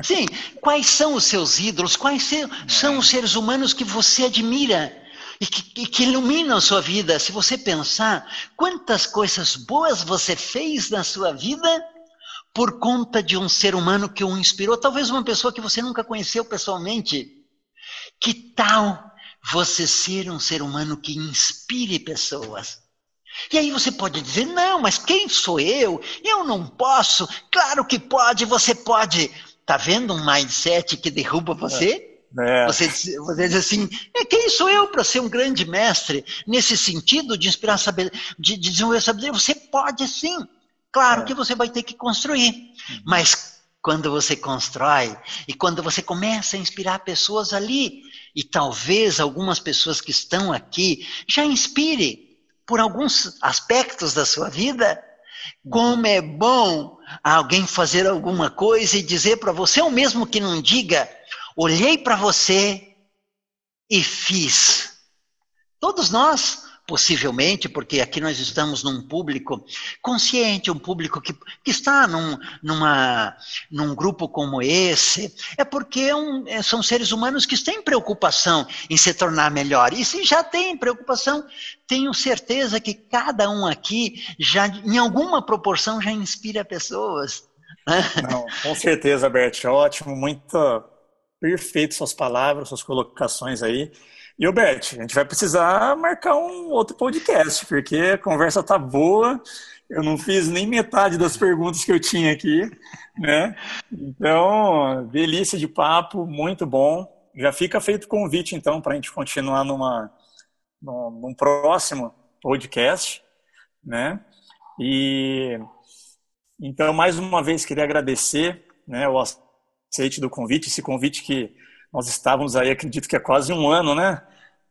Speaker 3: Sim, quais são os seus ídolos? Quais são os seres humanos que você admira e que, e que iluminam a sua vida? Se você pensar, quantas coisas boas você fez na sua vida por conta de um ser humano que o inspirou, talvez uma pessoa que você nunca conheceu pessoalmente. Que tal você ser um ser humano que inspire pessoas? E aí você pode dizer: não, mas quem sou eu? Eu não posso. Claro que pode, você pode. Tá vendo um mindset que derruba você? É. Você, você diz assim: é, quem sou eu para ser um grande mestre? Nesse sentido de inspirar saber, de, de desenvolver sabedoria, você pode sim. Claro é. que você vai ter que construir. Uhum. Mas quando você constrói e quando você começa a inspirar pessoas ali. E talvez algumas pessoas que estão aqui já inspire por alguns aspectos da sua vida. Como é bom alguém fazer alguma coisa e dizer para você, ou mesmo que não diga, olhei para você e fiz. Todos nós possivelmente, porque aqui nós estamos num público consciente, um público que, que está num, numa, num grupo como esse, é porque é um, é, são seres humanos que têm preocupação em se tornar melhor. E se já têm preocupação, tenho certeza que cada um aqui já, em alguma proporção, já inspira pessoas.
Speaker 2: Não, com certeza, Bert, ótimo, muito perfeito suas palavras, suas colocações aí. E, Bert, a gente vai precisar marcar um outro podcast, porque a conversa tá boa. Eu não fiz nem metade das perguntas que eu tinha aqui, né? Então, delícia de papo, muito bom. Já fica feito o convite, então, para a gente continuar numa, num, num próximo podcast, né? E então, mais uma vez, queria agradecer né, o aceite do convite, esse convite que nós estávamos aí, acredito que é quase um ano, né?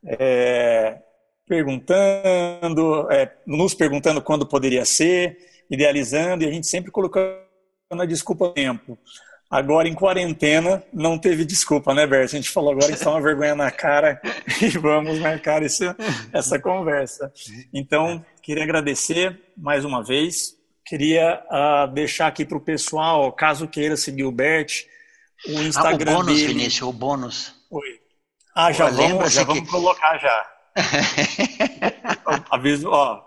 Speaker 2: É, perguntando, é, nos perguntando quando poderia ser, idealizando, e a gente sempre colocando a desculpa tempo. Agora, em quarentena, não teve desculpa, né, Bert? A gente falou agora está uma vergonha na cara e vamos marcar esse, essa conversa. Então, queria agradecer mais uma vez. Queria uh, deixar aqui para o pessoal, caso queira seguir o Bert, o Instagram
Speaker 3: ah, o bônus,
Speaker 2: dele.
Speaker 3: Vinícius, o bônus.
Speaker 2: Oi. Ah, já Pô, vamos, já vamos colocar já. Aviso, ó,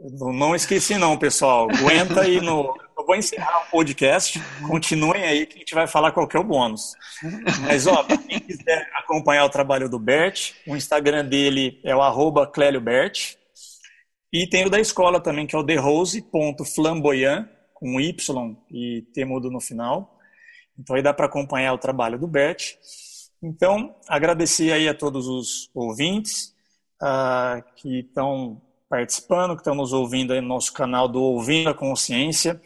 Speaker 2: não esqueci não, pessoal. Aguenta aí no. Eu vou encerrar o podcast. Continuem aí que a gente vai falar qual que é o bônus. Mas, ó, quem quiser acompanhar o trabalho do Bert, o Instagram dele é o arroba ClélioBert. E tem o da escola também, que é o derose.flamboyant, com Y e T mudo no final. Então aí dá para acompanhar o trabalho do Bert. Então, agradecer aí a todos os ouvintes uh, que estão participando, que estão nos ouvindo aí no nosso canal do Ouvindo a Consciência.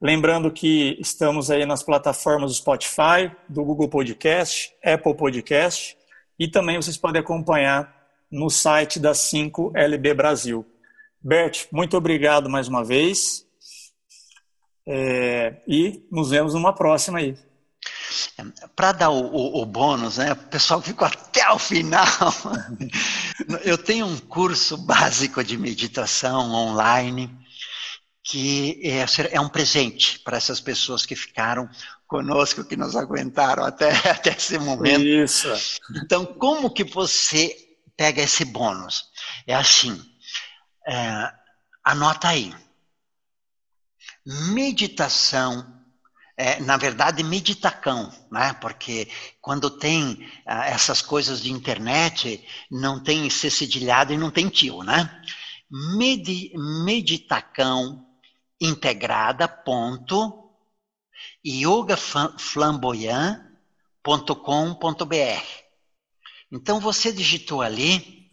Speaker 2: Lembrando que estamos aí nas plataformas do Spotify, do Google Podcast, Apple Podcast e também vocês podem acompanhar no site da 5LB Brasil. Bert, muito obrigado mais uma vez é, e nos vemos numa próxima aí.
Speaker 3: Para dar o, o, o, bônus, né? O pessoal ficou até o final. Eu tenho um curso básico de meditação online que é, é um presente para essas pessoas que ficaram conosco, que nos aguentaram até, até esse momento.
Speaker 2: Isso.
Speaker 3: Então, como que você pega esse bônus? É assim, é, anota aí. Meditação é, na verdade, meditacão, né? porque quando tem ah, essas coisas de internet, não tem C cedilhado e não tem tio, né? Medi, meditacão integrada ponto yogaflamboyant.com.br Então você digitou ali,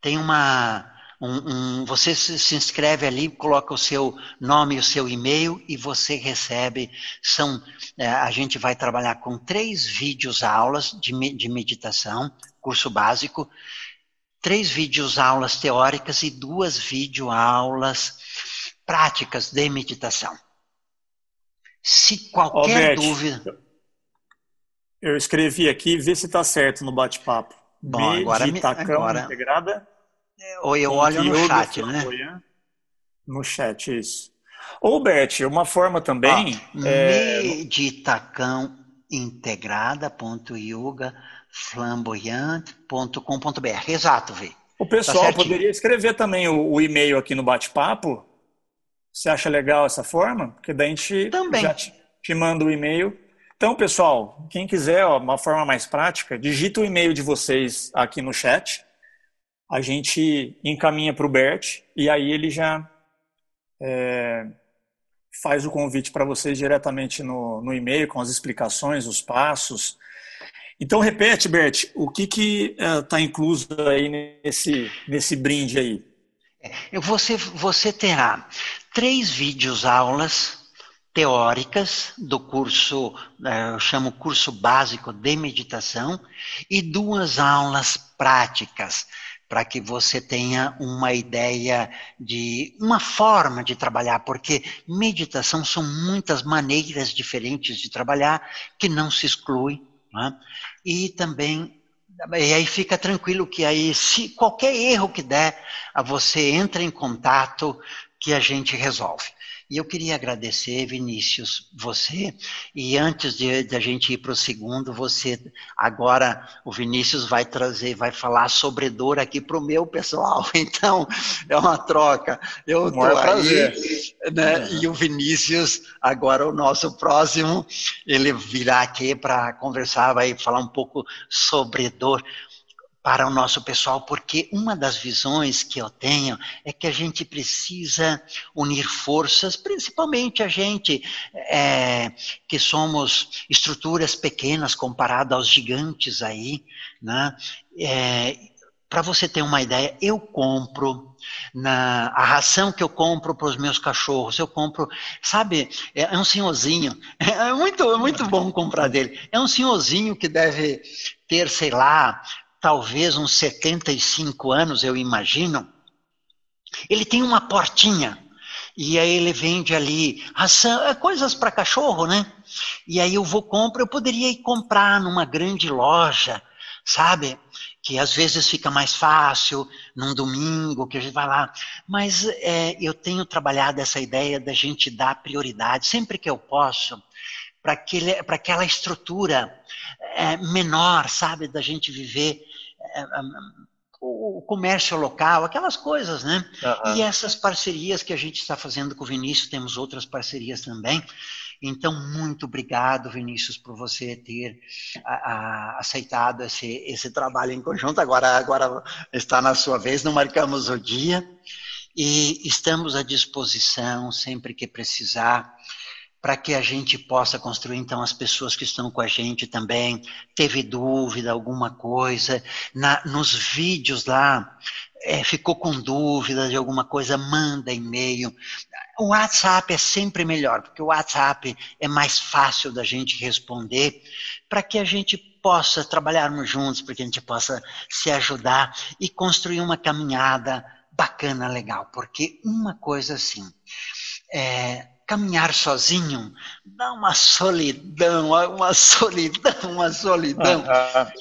Speaker 3: tem uma um, um, você se, inscreve ali, coloca o seu nome e o seu e-mail e você recebe. São, é, a gente vai trabalhar com três vídeos aulas de, de meditação, curso básico, três vídeos aulas teóricas e duas vídeo aulas práticas de meditação. Se qualquer dúvida.
Speaker 2: Eu escrevi aqui, vê se está certo no bate-papo.
Speaker 3: Bom, Meditacão agora, agora,
Speaker 2: integrada
Speaker 3: ou eu olho no chat, né?
Speaker 2: No chat, isso. Ou, Bert, uma forma também.
Speaker 3: Ó, é... Meditacão integrada.yoga flamboyante.com.br. Exato, Vê.
Speaker 2: O pessoal tá poderia escrever também o, o e-mail aqui no bate-papo. Você acha legal essa forma? Porque daí a gente
Speaker 3: também.
Speaker 2: já te, te manda o e-mail. Então, pessoal, quem quiser ó, uma forma mais prática, digita o e-mail de vocês aqui no chat a gente encaminha para o Bert e aí ele já é, faz o convite para vocês diretamente no, no e-mail com as explicações, os passos. Então repete, Bert, o que que está é, incluso aí nesse nesse brinde aí?
Speaker 3: É, você você terá três vídeos aulas teóricas do curso, eh, eu chamo curso básico de meditação, e duas aulas práticas, para que você tenha uma ideia de uma forma de trabalhar, porque meditação são muitas maneiras diferentes de trabalhar que não se exclui. Né? E também e aí fica tranquilo que aí, se qualquer erro que der, você entra em contato que a gente resolve. E eu queria agradecer, Vinícius, você. E antes de, de a gente ir para o segundo, você agora o Vinícius vai trazer, vai falar sobre dor aqui para o meu pessoal. Então é uma troca. Eu estou aí, né? E o Vinícius agora o nosso próximo, ele virá aqui para conversar, vai falar um pouco sobre dor para o nosso pessoal, porque uma das visões que eu tenho é que a gente precisa unir forças, principalmente a gente é, que somos estruturas pequenas comparado aos gigantes aí, né? É, para você ter uma ideia, eu compro na a ração que eu compro para os meus cachorros, eu compro, sabe, é, é um senhorzinho, é muito, é muito bom comprar dele. É um senhorzinho que deve ter, sei lá, talvez uns 75 anos, eu imagino, ele tem uma portinha. E aí ele vende ali ração, é coisas para cachorro, né? E aí eu vou comprar, eu poderia ir comprar numa grande loja, sabe? Que às vezes fica mais fácil num domingo, que a gente vai lá. Mas é, eu tenho trabalhado essa ideia da gente dar prioridade, sempre que eu posso, para aquela estrutura é, menor, sabe? Da gente viver o comércio local, aquelas coisas, né? Uhum. E essas parcerias que a gente está fazendo com o Vinícius, temos outras parcerias também. Então, muito obrigado, Vinícius, por você ter a, a, aceitado esse, esse trabalho em conjunto. Agora, agora está na sua vez, não marcamos o dia e estamos à disposição sempre que precisar para que a gente possa construir, então, as pessoas que estão com a gente também, teve dúvida, alguma coisa, na, nos vídeos lá, é, ficou com dúvida de alguma coisa, manda e-mail. O WhatsApp é sempre melhor, porque o WhatsApp é mais fácil da gente responder, para que a gente possa trabalharmos juntos, para que a gente possa se ajudar e construir uma caminhada bacana, legal. Porque uma coisa assim, é, caminhar sozinho dá uma solidão, uma solidão, uma solidão.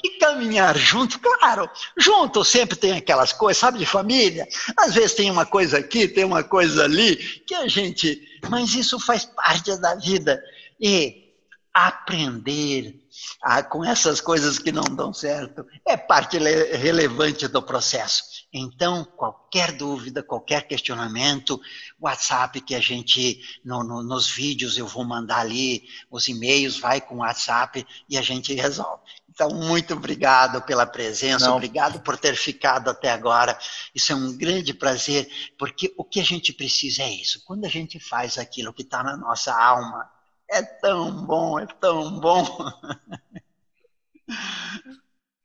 Speaker 3: E caminhar junto, claro, junto sempre tem aquelas coisas, sabe, de família. Às vezes tem uma coisa aqui, tem uma coisa ali, que a gente. Mas isso faz parte da vida. E aprender a, com essas coisas que não dão certo é parte relevante do processo. Então, qualquer dúvida, qualquer questionamento, WhatsApp que a gente, no, no, nos vídeos eu vou mandar ali, os e-mails, vai com o WhatsApp e a gente resolve. Então, muito obrigado pela presença, Não. obrigado por ter ficado até agora. Isso é um grande prazer, porque o que a gente precisa é isso. Quando a gente faz aquilo que está na nossa alma, é tão bom, é tão bom.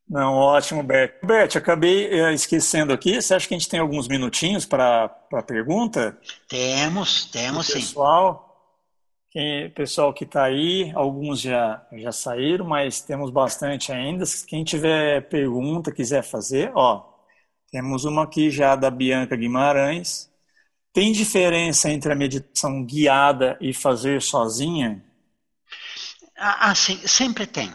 Speaker 2: Não, ótimo, Bert. Bert, acabei eh, esquecendo aqui. Você acha que a gente tem alguns minutinhos para a pergunta?
Speaker 3: Temos, temos sim.
Speaker 2: Pessoal, quem, pessoal que está aí, alguns já, já saíram, mas temos bastante ainda. Quem tiver pergunta, quiser fazer, ó, temos uma aqui já da Bianca Guimarães. Tem diferença entre a meditação guiada e fazer sozinha?
Speaker 3: Ah, ah sim, sempre tem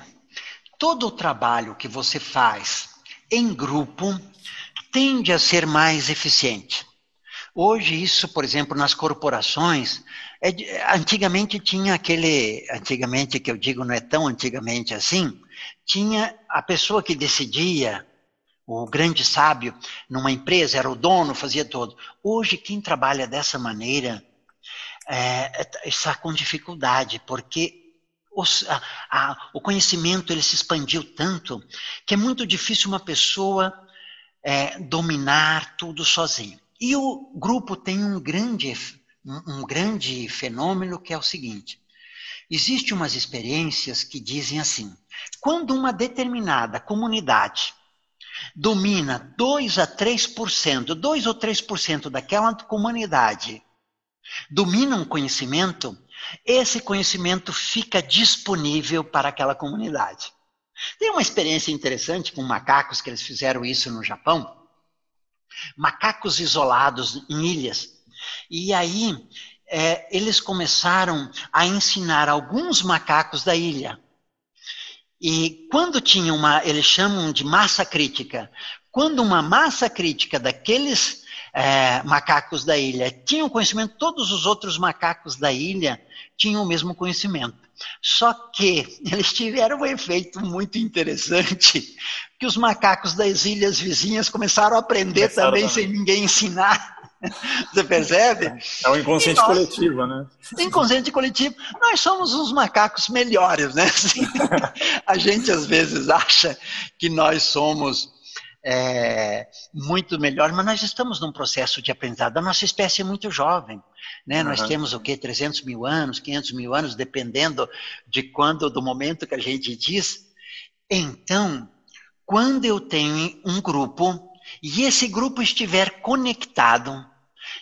Speaker 3: todo o trabalho que você faz em grupo tende a ser mais eficiente. Hoje, isso, por exemplo, nas corporações, é, antigamente tinha aquele. Antigamente, que eu digo não é tão antigamente assim, tinha a pessoa que decidia, o grande sábio numa empresa, era o dono, fazia tudo. Hoje, quem trabalha dessa maneira é, está com dificuldade, porque os, a, a, o conhecimento ele se expandiu tanto que é muito difícil uma pessoa é, dominar tudo sozinho. E o grupo tem um grande, um, um grande fenômeno que é o seguinte: existem umas experiências que dizem assim: quando uma determinada comunidade domina 2 a 3%, 2 ou 3% daquela comunidade domina um conhecimento, esse conhecimento fica disponível para aquela comunidade. Tem uma experiência interessante com macacos que eles fizeram isso no Japão. Macacos isolados em ilhas. E aí é, eles começaram a ensinar alguns macacos da ilha. E quando tinha uma, eles chamam de massa crítica, quando uma massa crítica daqueles é, macacos da ilha tinham conhecimento, todos os outros macacos da ilha tinham o mesmo conhecimento. Só que eles tiveram um efeito muito interessante, que os macacos das ilhas vizinhas começaram a aprender começaram também, sem ninguém ensinar. Você percebe?
Speaker 2: É o inconsciente nós, coletivo, né?
Speaker 3: Inconsciente coletivo. Nós somos uns macacos melhores, né? Assim, a gente às vezes acha que nós somos é, muito melhor, mas nós estamos num processo de aprendizado. A nossa espécie é muito jovem, né? Uhum. Nós temos o quê? 300 mil anos, 500 mil anos, dependendo de quando, do momento que a gente diz. Então, quando eu tenho um grupo e esse grupo estiver conectado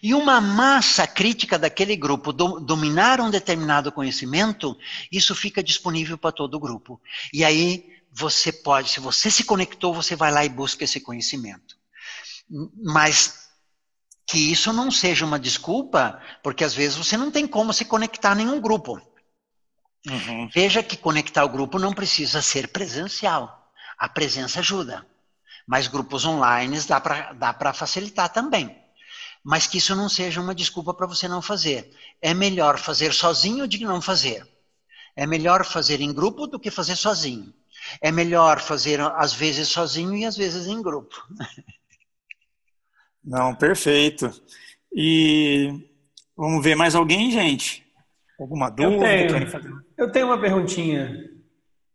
Speaker 3: e uma massa crítica daquele grupo do, dominar um determinado conhecimento, isso fica disponível para todo o grupo. E aí você pode, se você se conectou, você vai lá e busca esse conhecimento. Mas que isso não seja uma desculpa, porque às vezes você não tem como se conectar a nenhum grupo. Uhum. Veja que conectar o grupo não precisa ser presencial. A presença ajuda. Mas grupos online dá para dá facilitar também. Mas que isso não seja uma desculpa para você não fazer. É melhor fazer sozinho do que não fazer. É melhor fazer em grupo do que fazer sozinho. É melhor fazer às vezes sozinho e às vezes em grupo.
Speaker 2: Não, perfeito. E vamos ver mais alguém, gente? Alguma dúvida?
Speaker 4: Eu tenho, eu tenho uma perguntinha.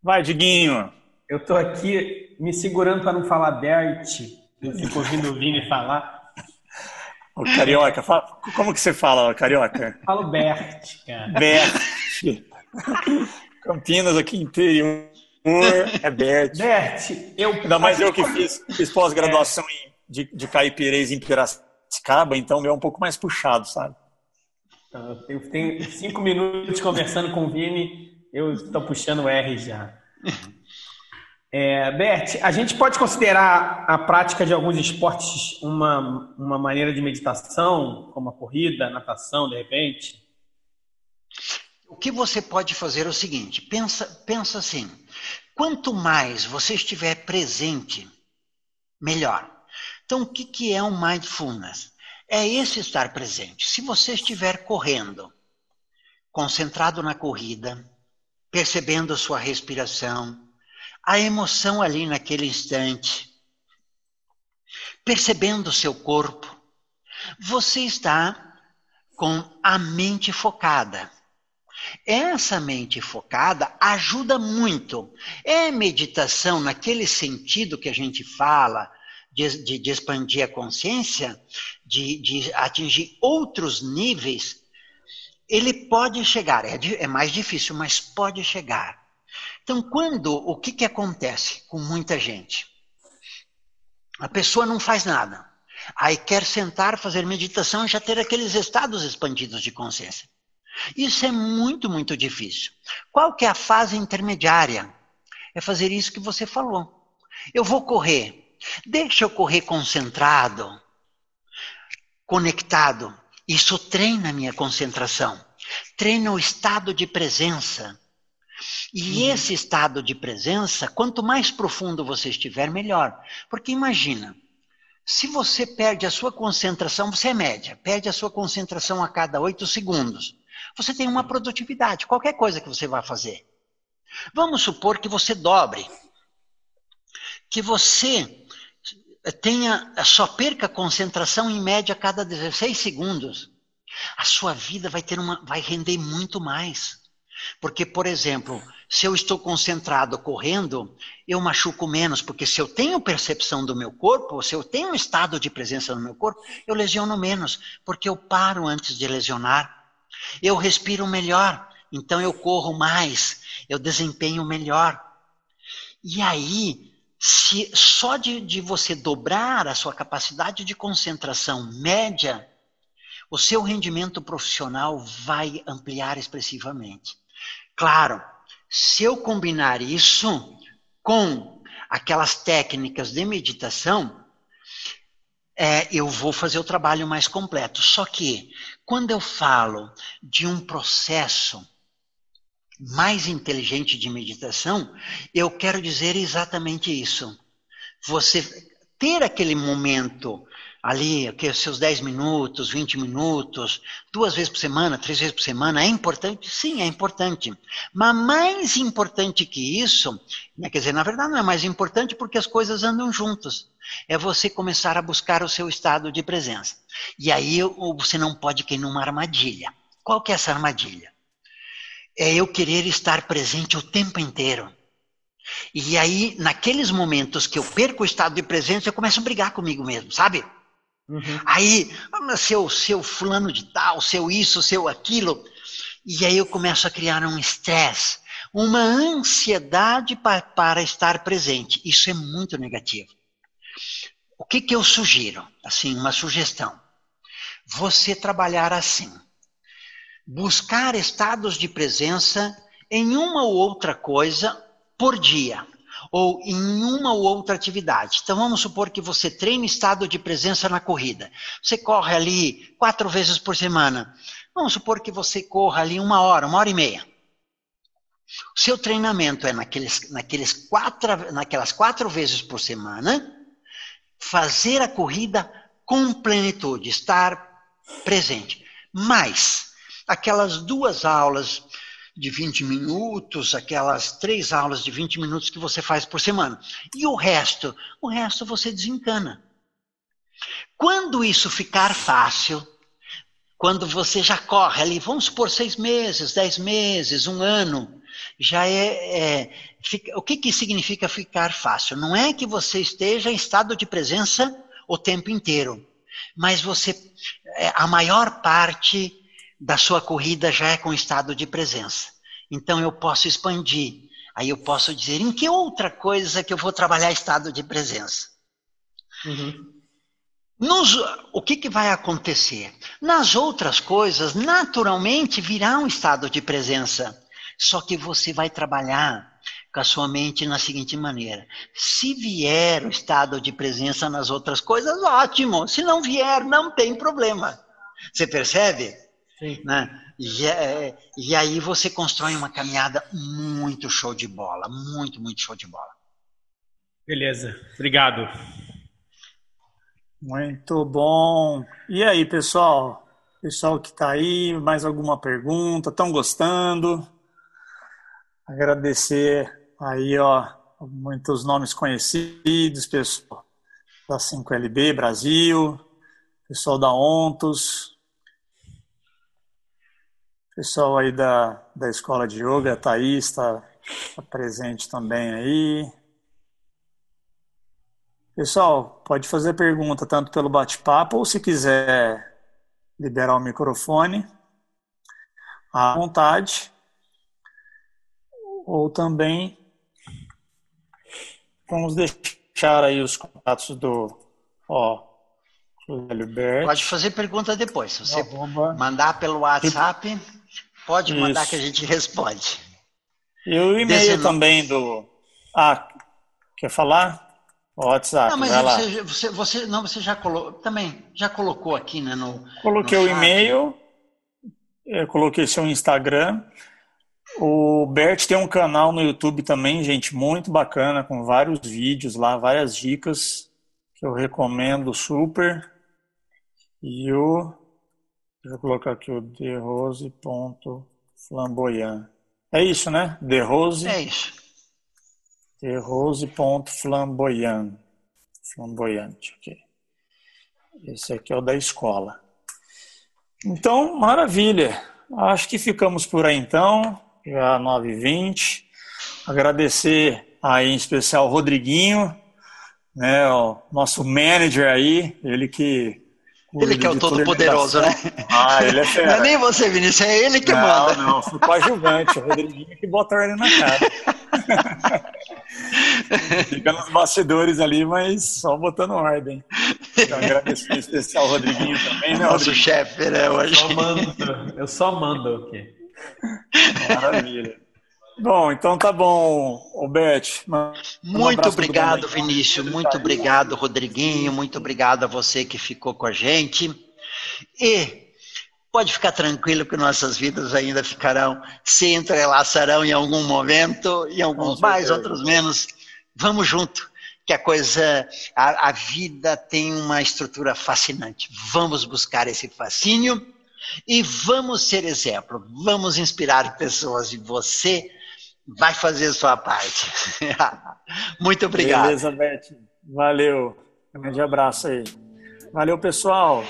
Speaker 2: Vai, Diguinho.
Speaker 4: Eu estou aqui me segurando para não falar Bert. Eu fico ouvindo o Vini falar.
Speaker 2: O carioca, fala, como que você fala, carioca?
Speaker 4: Falo Bert, cara.
Speaker 2: Bert. Campinas aqui interior é Bert.
Speaker 4: Bert,
Speaker 2: eu. Ainda mais eu que fiz, fiz pós-graduação é. de, de caipirês em Piracicaba, então meu é um pouco mais puxado, sabe?
Speaker 4: Eu tenho cinco minutos conversando com o Vini, eu estou puxando o R já. É, Bert, a gente pode considerar a prática de alguns esportes uma, uma maneira de meditação, como a corrida, a natação, de repente?
Speaker 3: O que você pode fazer é o seguinte: pensa, pensa assim. Quanto mais você estiver presente, melhor. Então, o que, que é um mindfulness? É esse estar presente. Se você estiver correndo, concentrado na corrida, percebendo a sua respiração, a emoção ali naquele instante, percebendo o seu corpo, você está com a mente focada. Essa mente focada ajuda muito. É meditação naquele sentido que a gente fala, de, de, de expandir a consciência, de, de, atingir outros níveis. Ele pode chegar, é, é, mais difícil, mas pode chegar. Então, quando, o que, que acontece com muita gente? A pessoa não faz nada. Aí quer sentar, fazer meditação e já ter aqueles estados expandidos de consciência. Isso é muito, muito difícil. Qual que é a fase intermediária? É fazer isso que você falou. Eu vou correr. Deixa eu correr concentrado, conectado. Isso treina a minha concentração. Treina o estado de presença. E uhum. esse estado de presença, quanto mais profundo você estiver, melhor. Porque imagina, se você perde a sua concentração, você é média, perde a sua concentração a cada oito segundos você tem uma produtividade, qualquer coisa que você vai fazer. Vamos supor que você dobre, que você tenha, só perca concentração em média a cada 16 segundos. A sua vida vai ter uma, vai render muito mais. Porque, por exemplo, se eu estou concentrado correndo, eu machuco menos, porque se eu tenho percepção do meu corpo, se eu tenho um estado de presença no meu corpo, eu lesiono menos, porque eu paro antes de lesionar. Eu respiro melhor, então eu corro mais, eu desempenho melhor. E aí, se só de, de você dobrar a sua capacidade de concentração média, o seu rendimento profissional vai ampliar expressivamente. Claro, se eu combinar isso com aquelas técnicas de meditação, é, eu vou fazer o trabalho mais completo. Só que, quando eu falo de um processo mais inteligente de meditação, eu quero dizer exatamente isso. Você ter aquele momento ali, okay, seus 10 minutos, 20 minutos, duas vezes por semana, três vezes por semana, é importante? Sim, é importante. Mas mais importante que isso, né, quer dizer, na verdade não é mais importante porque as coisas andam juntas. É você começar a buscar o seu estado de presença. E aí você não pode cair numa armadilha. Qual que é essa armadilha? É eu querer estar presente o tempo inteiro. E aí, naqueles momentos que eu perco o estado de presença, eu começo a brigar comigo mesmo, sabe? Uhum. Aí, seu, seu fulano de tal, seu isso, seu aquilo. E aí eu começo a criar um estresse, uma ansiedade para, para estar presente. Isso é muito negativo. O que, que eu sugiro? Assim, uma sugestão. Você trabalhar assim. Buscar estados de presença em uma ou outra coisa por dia ou em uma ou outra atividade. Então vamos supor que você treine estado de presença na corrida. Você corre ali quatro vezes por semana. Vamos supor que você corra ali uma hora, uma hora e meia. O seu treinamento é naqueles, naqueles quatro, naquelas quatro vezes por semana, fazer a corrida com plenitude, estar presente. Mas aquelas duas aulas de 20 minutos, aquelas três aulas de 20 minutos que você faz por semana. E o resto? O resto você desencana. Quando isso ficar fácil, quando você já corre ali, vamos supor seis meses, dez meses, um ano, já é. é fica, o que, que significa ficar fácil? Não é que você esteja em estado de presença o tempo inteiro, mas você. É, a maior parte da sua corrida já é com estado de presença. Então eu posso expandir. Aí eu posso dizer em que outra coisa que eu vou trabalhar estado de presença. Uhum. Nos, o que, que vai acontecer? Nas outras coisas, naturalmente virá um estado de presença. Só que você vai trabalhar com a sua mente na seguinte maneira: se vier o estado de presença nas outras coisas, ótimo. Se não vier, não tem problema. Você percebe? Né? E, é, e aí você constrói uma caminhada muito show de bola, muito, muito show de bola.
Speaker 4: Beleza, obrigado.
Speaker 2: Muito bom. E aí, pessoal? Pessoal que está aí, mais alguma pergunta? Estão gostando? Agradecer aí, ó, muitos nomes conhecidos, pessoal da 5LB Brasil, pessoal da Ontos, Pessoal aí da, da escola de yoga, a Thaís está tá presente também aí. Pessoal, pode fazer pergunta tanto pelo bate-papo ou se quiser liberar o microfone à vontade. Ou também vamos deixar aí os contatos do ó,
Speaker 3: Pode fazer pergunta depois. Se você mandar pelo WhatsApp, Pode mandar Isso. que a gente responde.
Speaker 2: E o e-mail também do. Ah, quer falar? O WhatsApp.
Speaker 3: Não, mas você, você, você, não, você já colocou. Também, já colocou aqui, né? No,
Speaker 2: coloquei no o e-mail, eu coloquei seu Instagram. O Bert tem um canal no YouTube também, gente, muito bacana, com vários vídeos lá, várias dicas que eu recomendo super. E o Eu colocar aqui o derose.flamboyant. É isso, né? Derose.
Speaker 3: É isso.
Speaker 2: Derose.flamboyant. Flamboyante, ok. Esse aqui é o da escola. Então, maravilha. Acho que ficamos por aí então, já 9h20. Agradecer aí em especial o Rodriguinho, né, o nosso manager aí, ele que
Speaker 3: ele que é o todo-poderoso, né?
Speaker 2: Ah, ele é fera.
Speaker 3: Não é nem você, Vinícius, é ele que
Speaker 2: não,
Speaker 3: manda.
Speaker 2: Não, não, fui coadjuvante, o Rodriguinho que bota ele na cara. Fica nos bastidores ali, mas só botando ordem. Então, agradecer especial ao Rodriguinho também, né?
Speaker 3: Nosso chefe, né? Hoje.
Speaker 4: Eu só mando, eu só mando aqui.
Speaker 2: Maravilha. Bom, então tá bom.
Speaker 3: Um muito obrigado, Vinícius. Muito obrigado, Rodriguinho. Muito obrigado a você que ficou com a gente. E pode ficar tranquilo que nossas vidas ainda ficarão, se entrelaçarão em algum momento, em alguns mais, outros menos. Vamos junto, que a coisa, a, a vida tem uma estrutura fascinante. Vamos buscar esse fascínio e vamos ser exemplo. Vamos inspirar pessoas e você vai fazer a sua parte. Muito obrigado.
Speaker 2: Beleza, Beth. Valeu. Um grande abraço aí. Valeu, pessoal.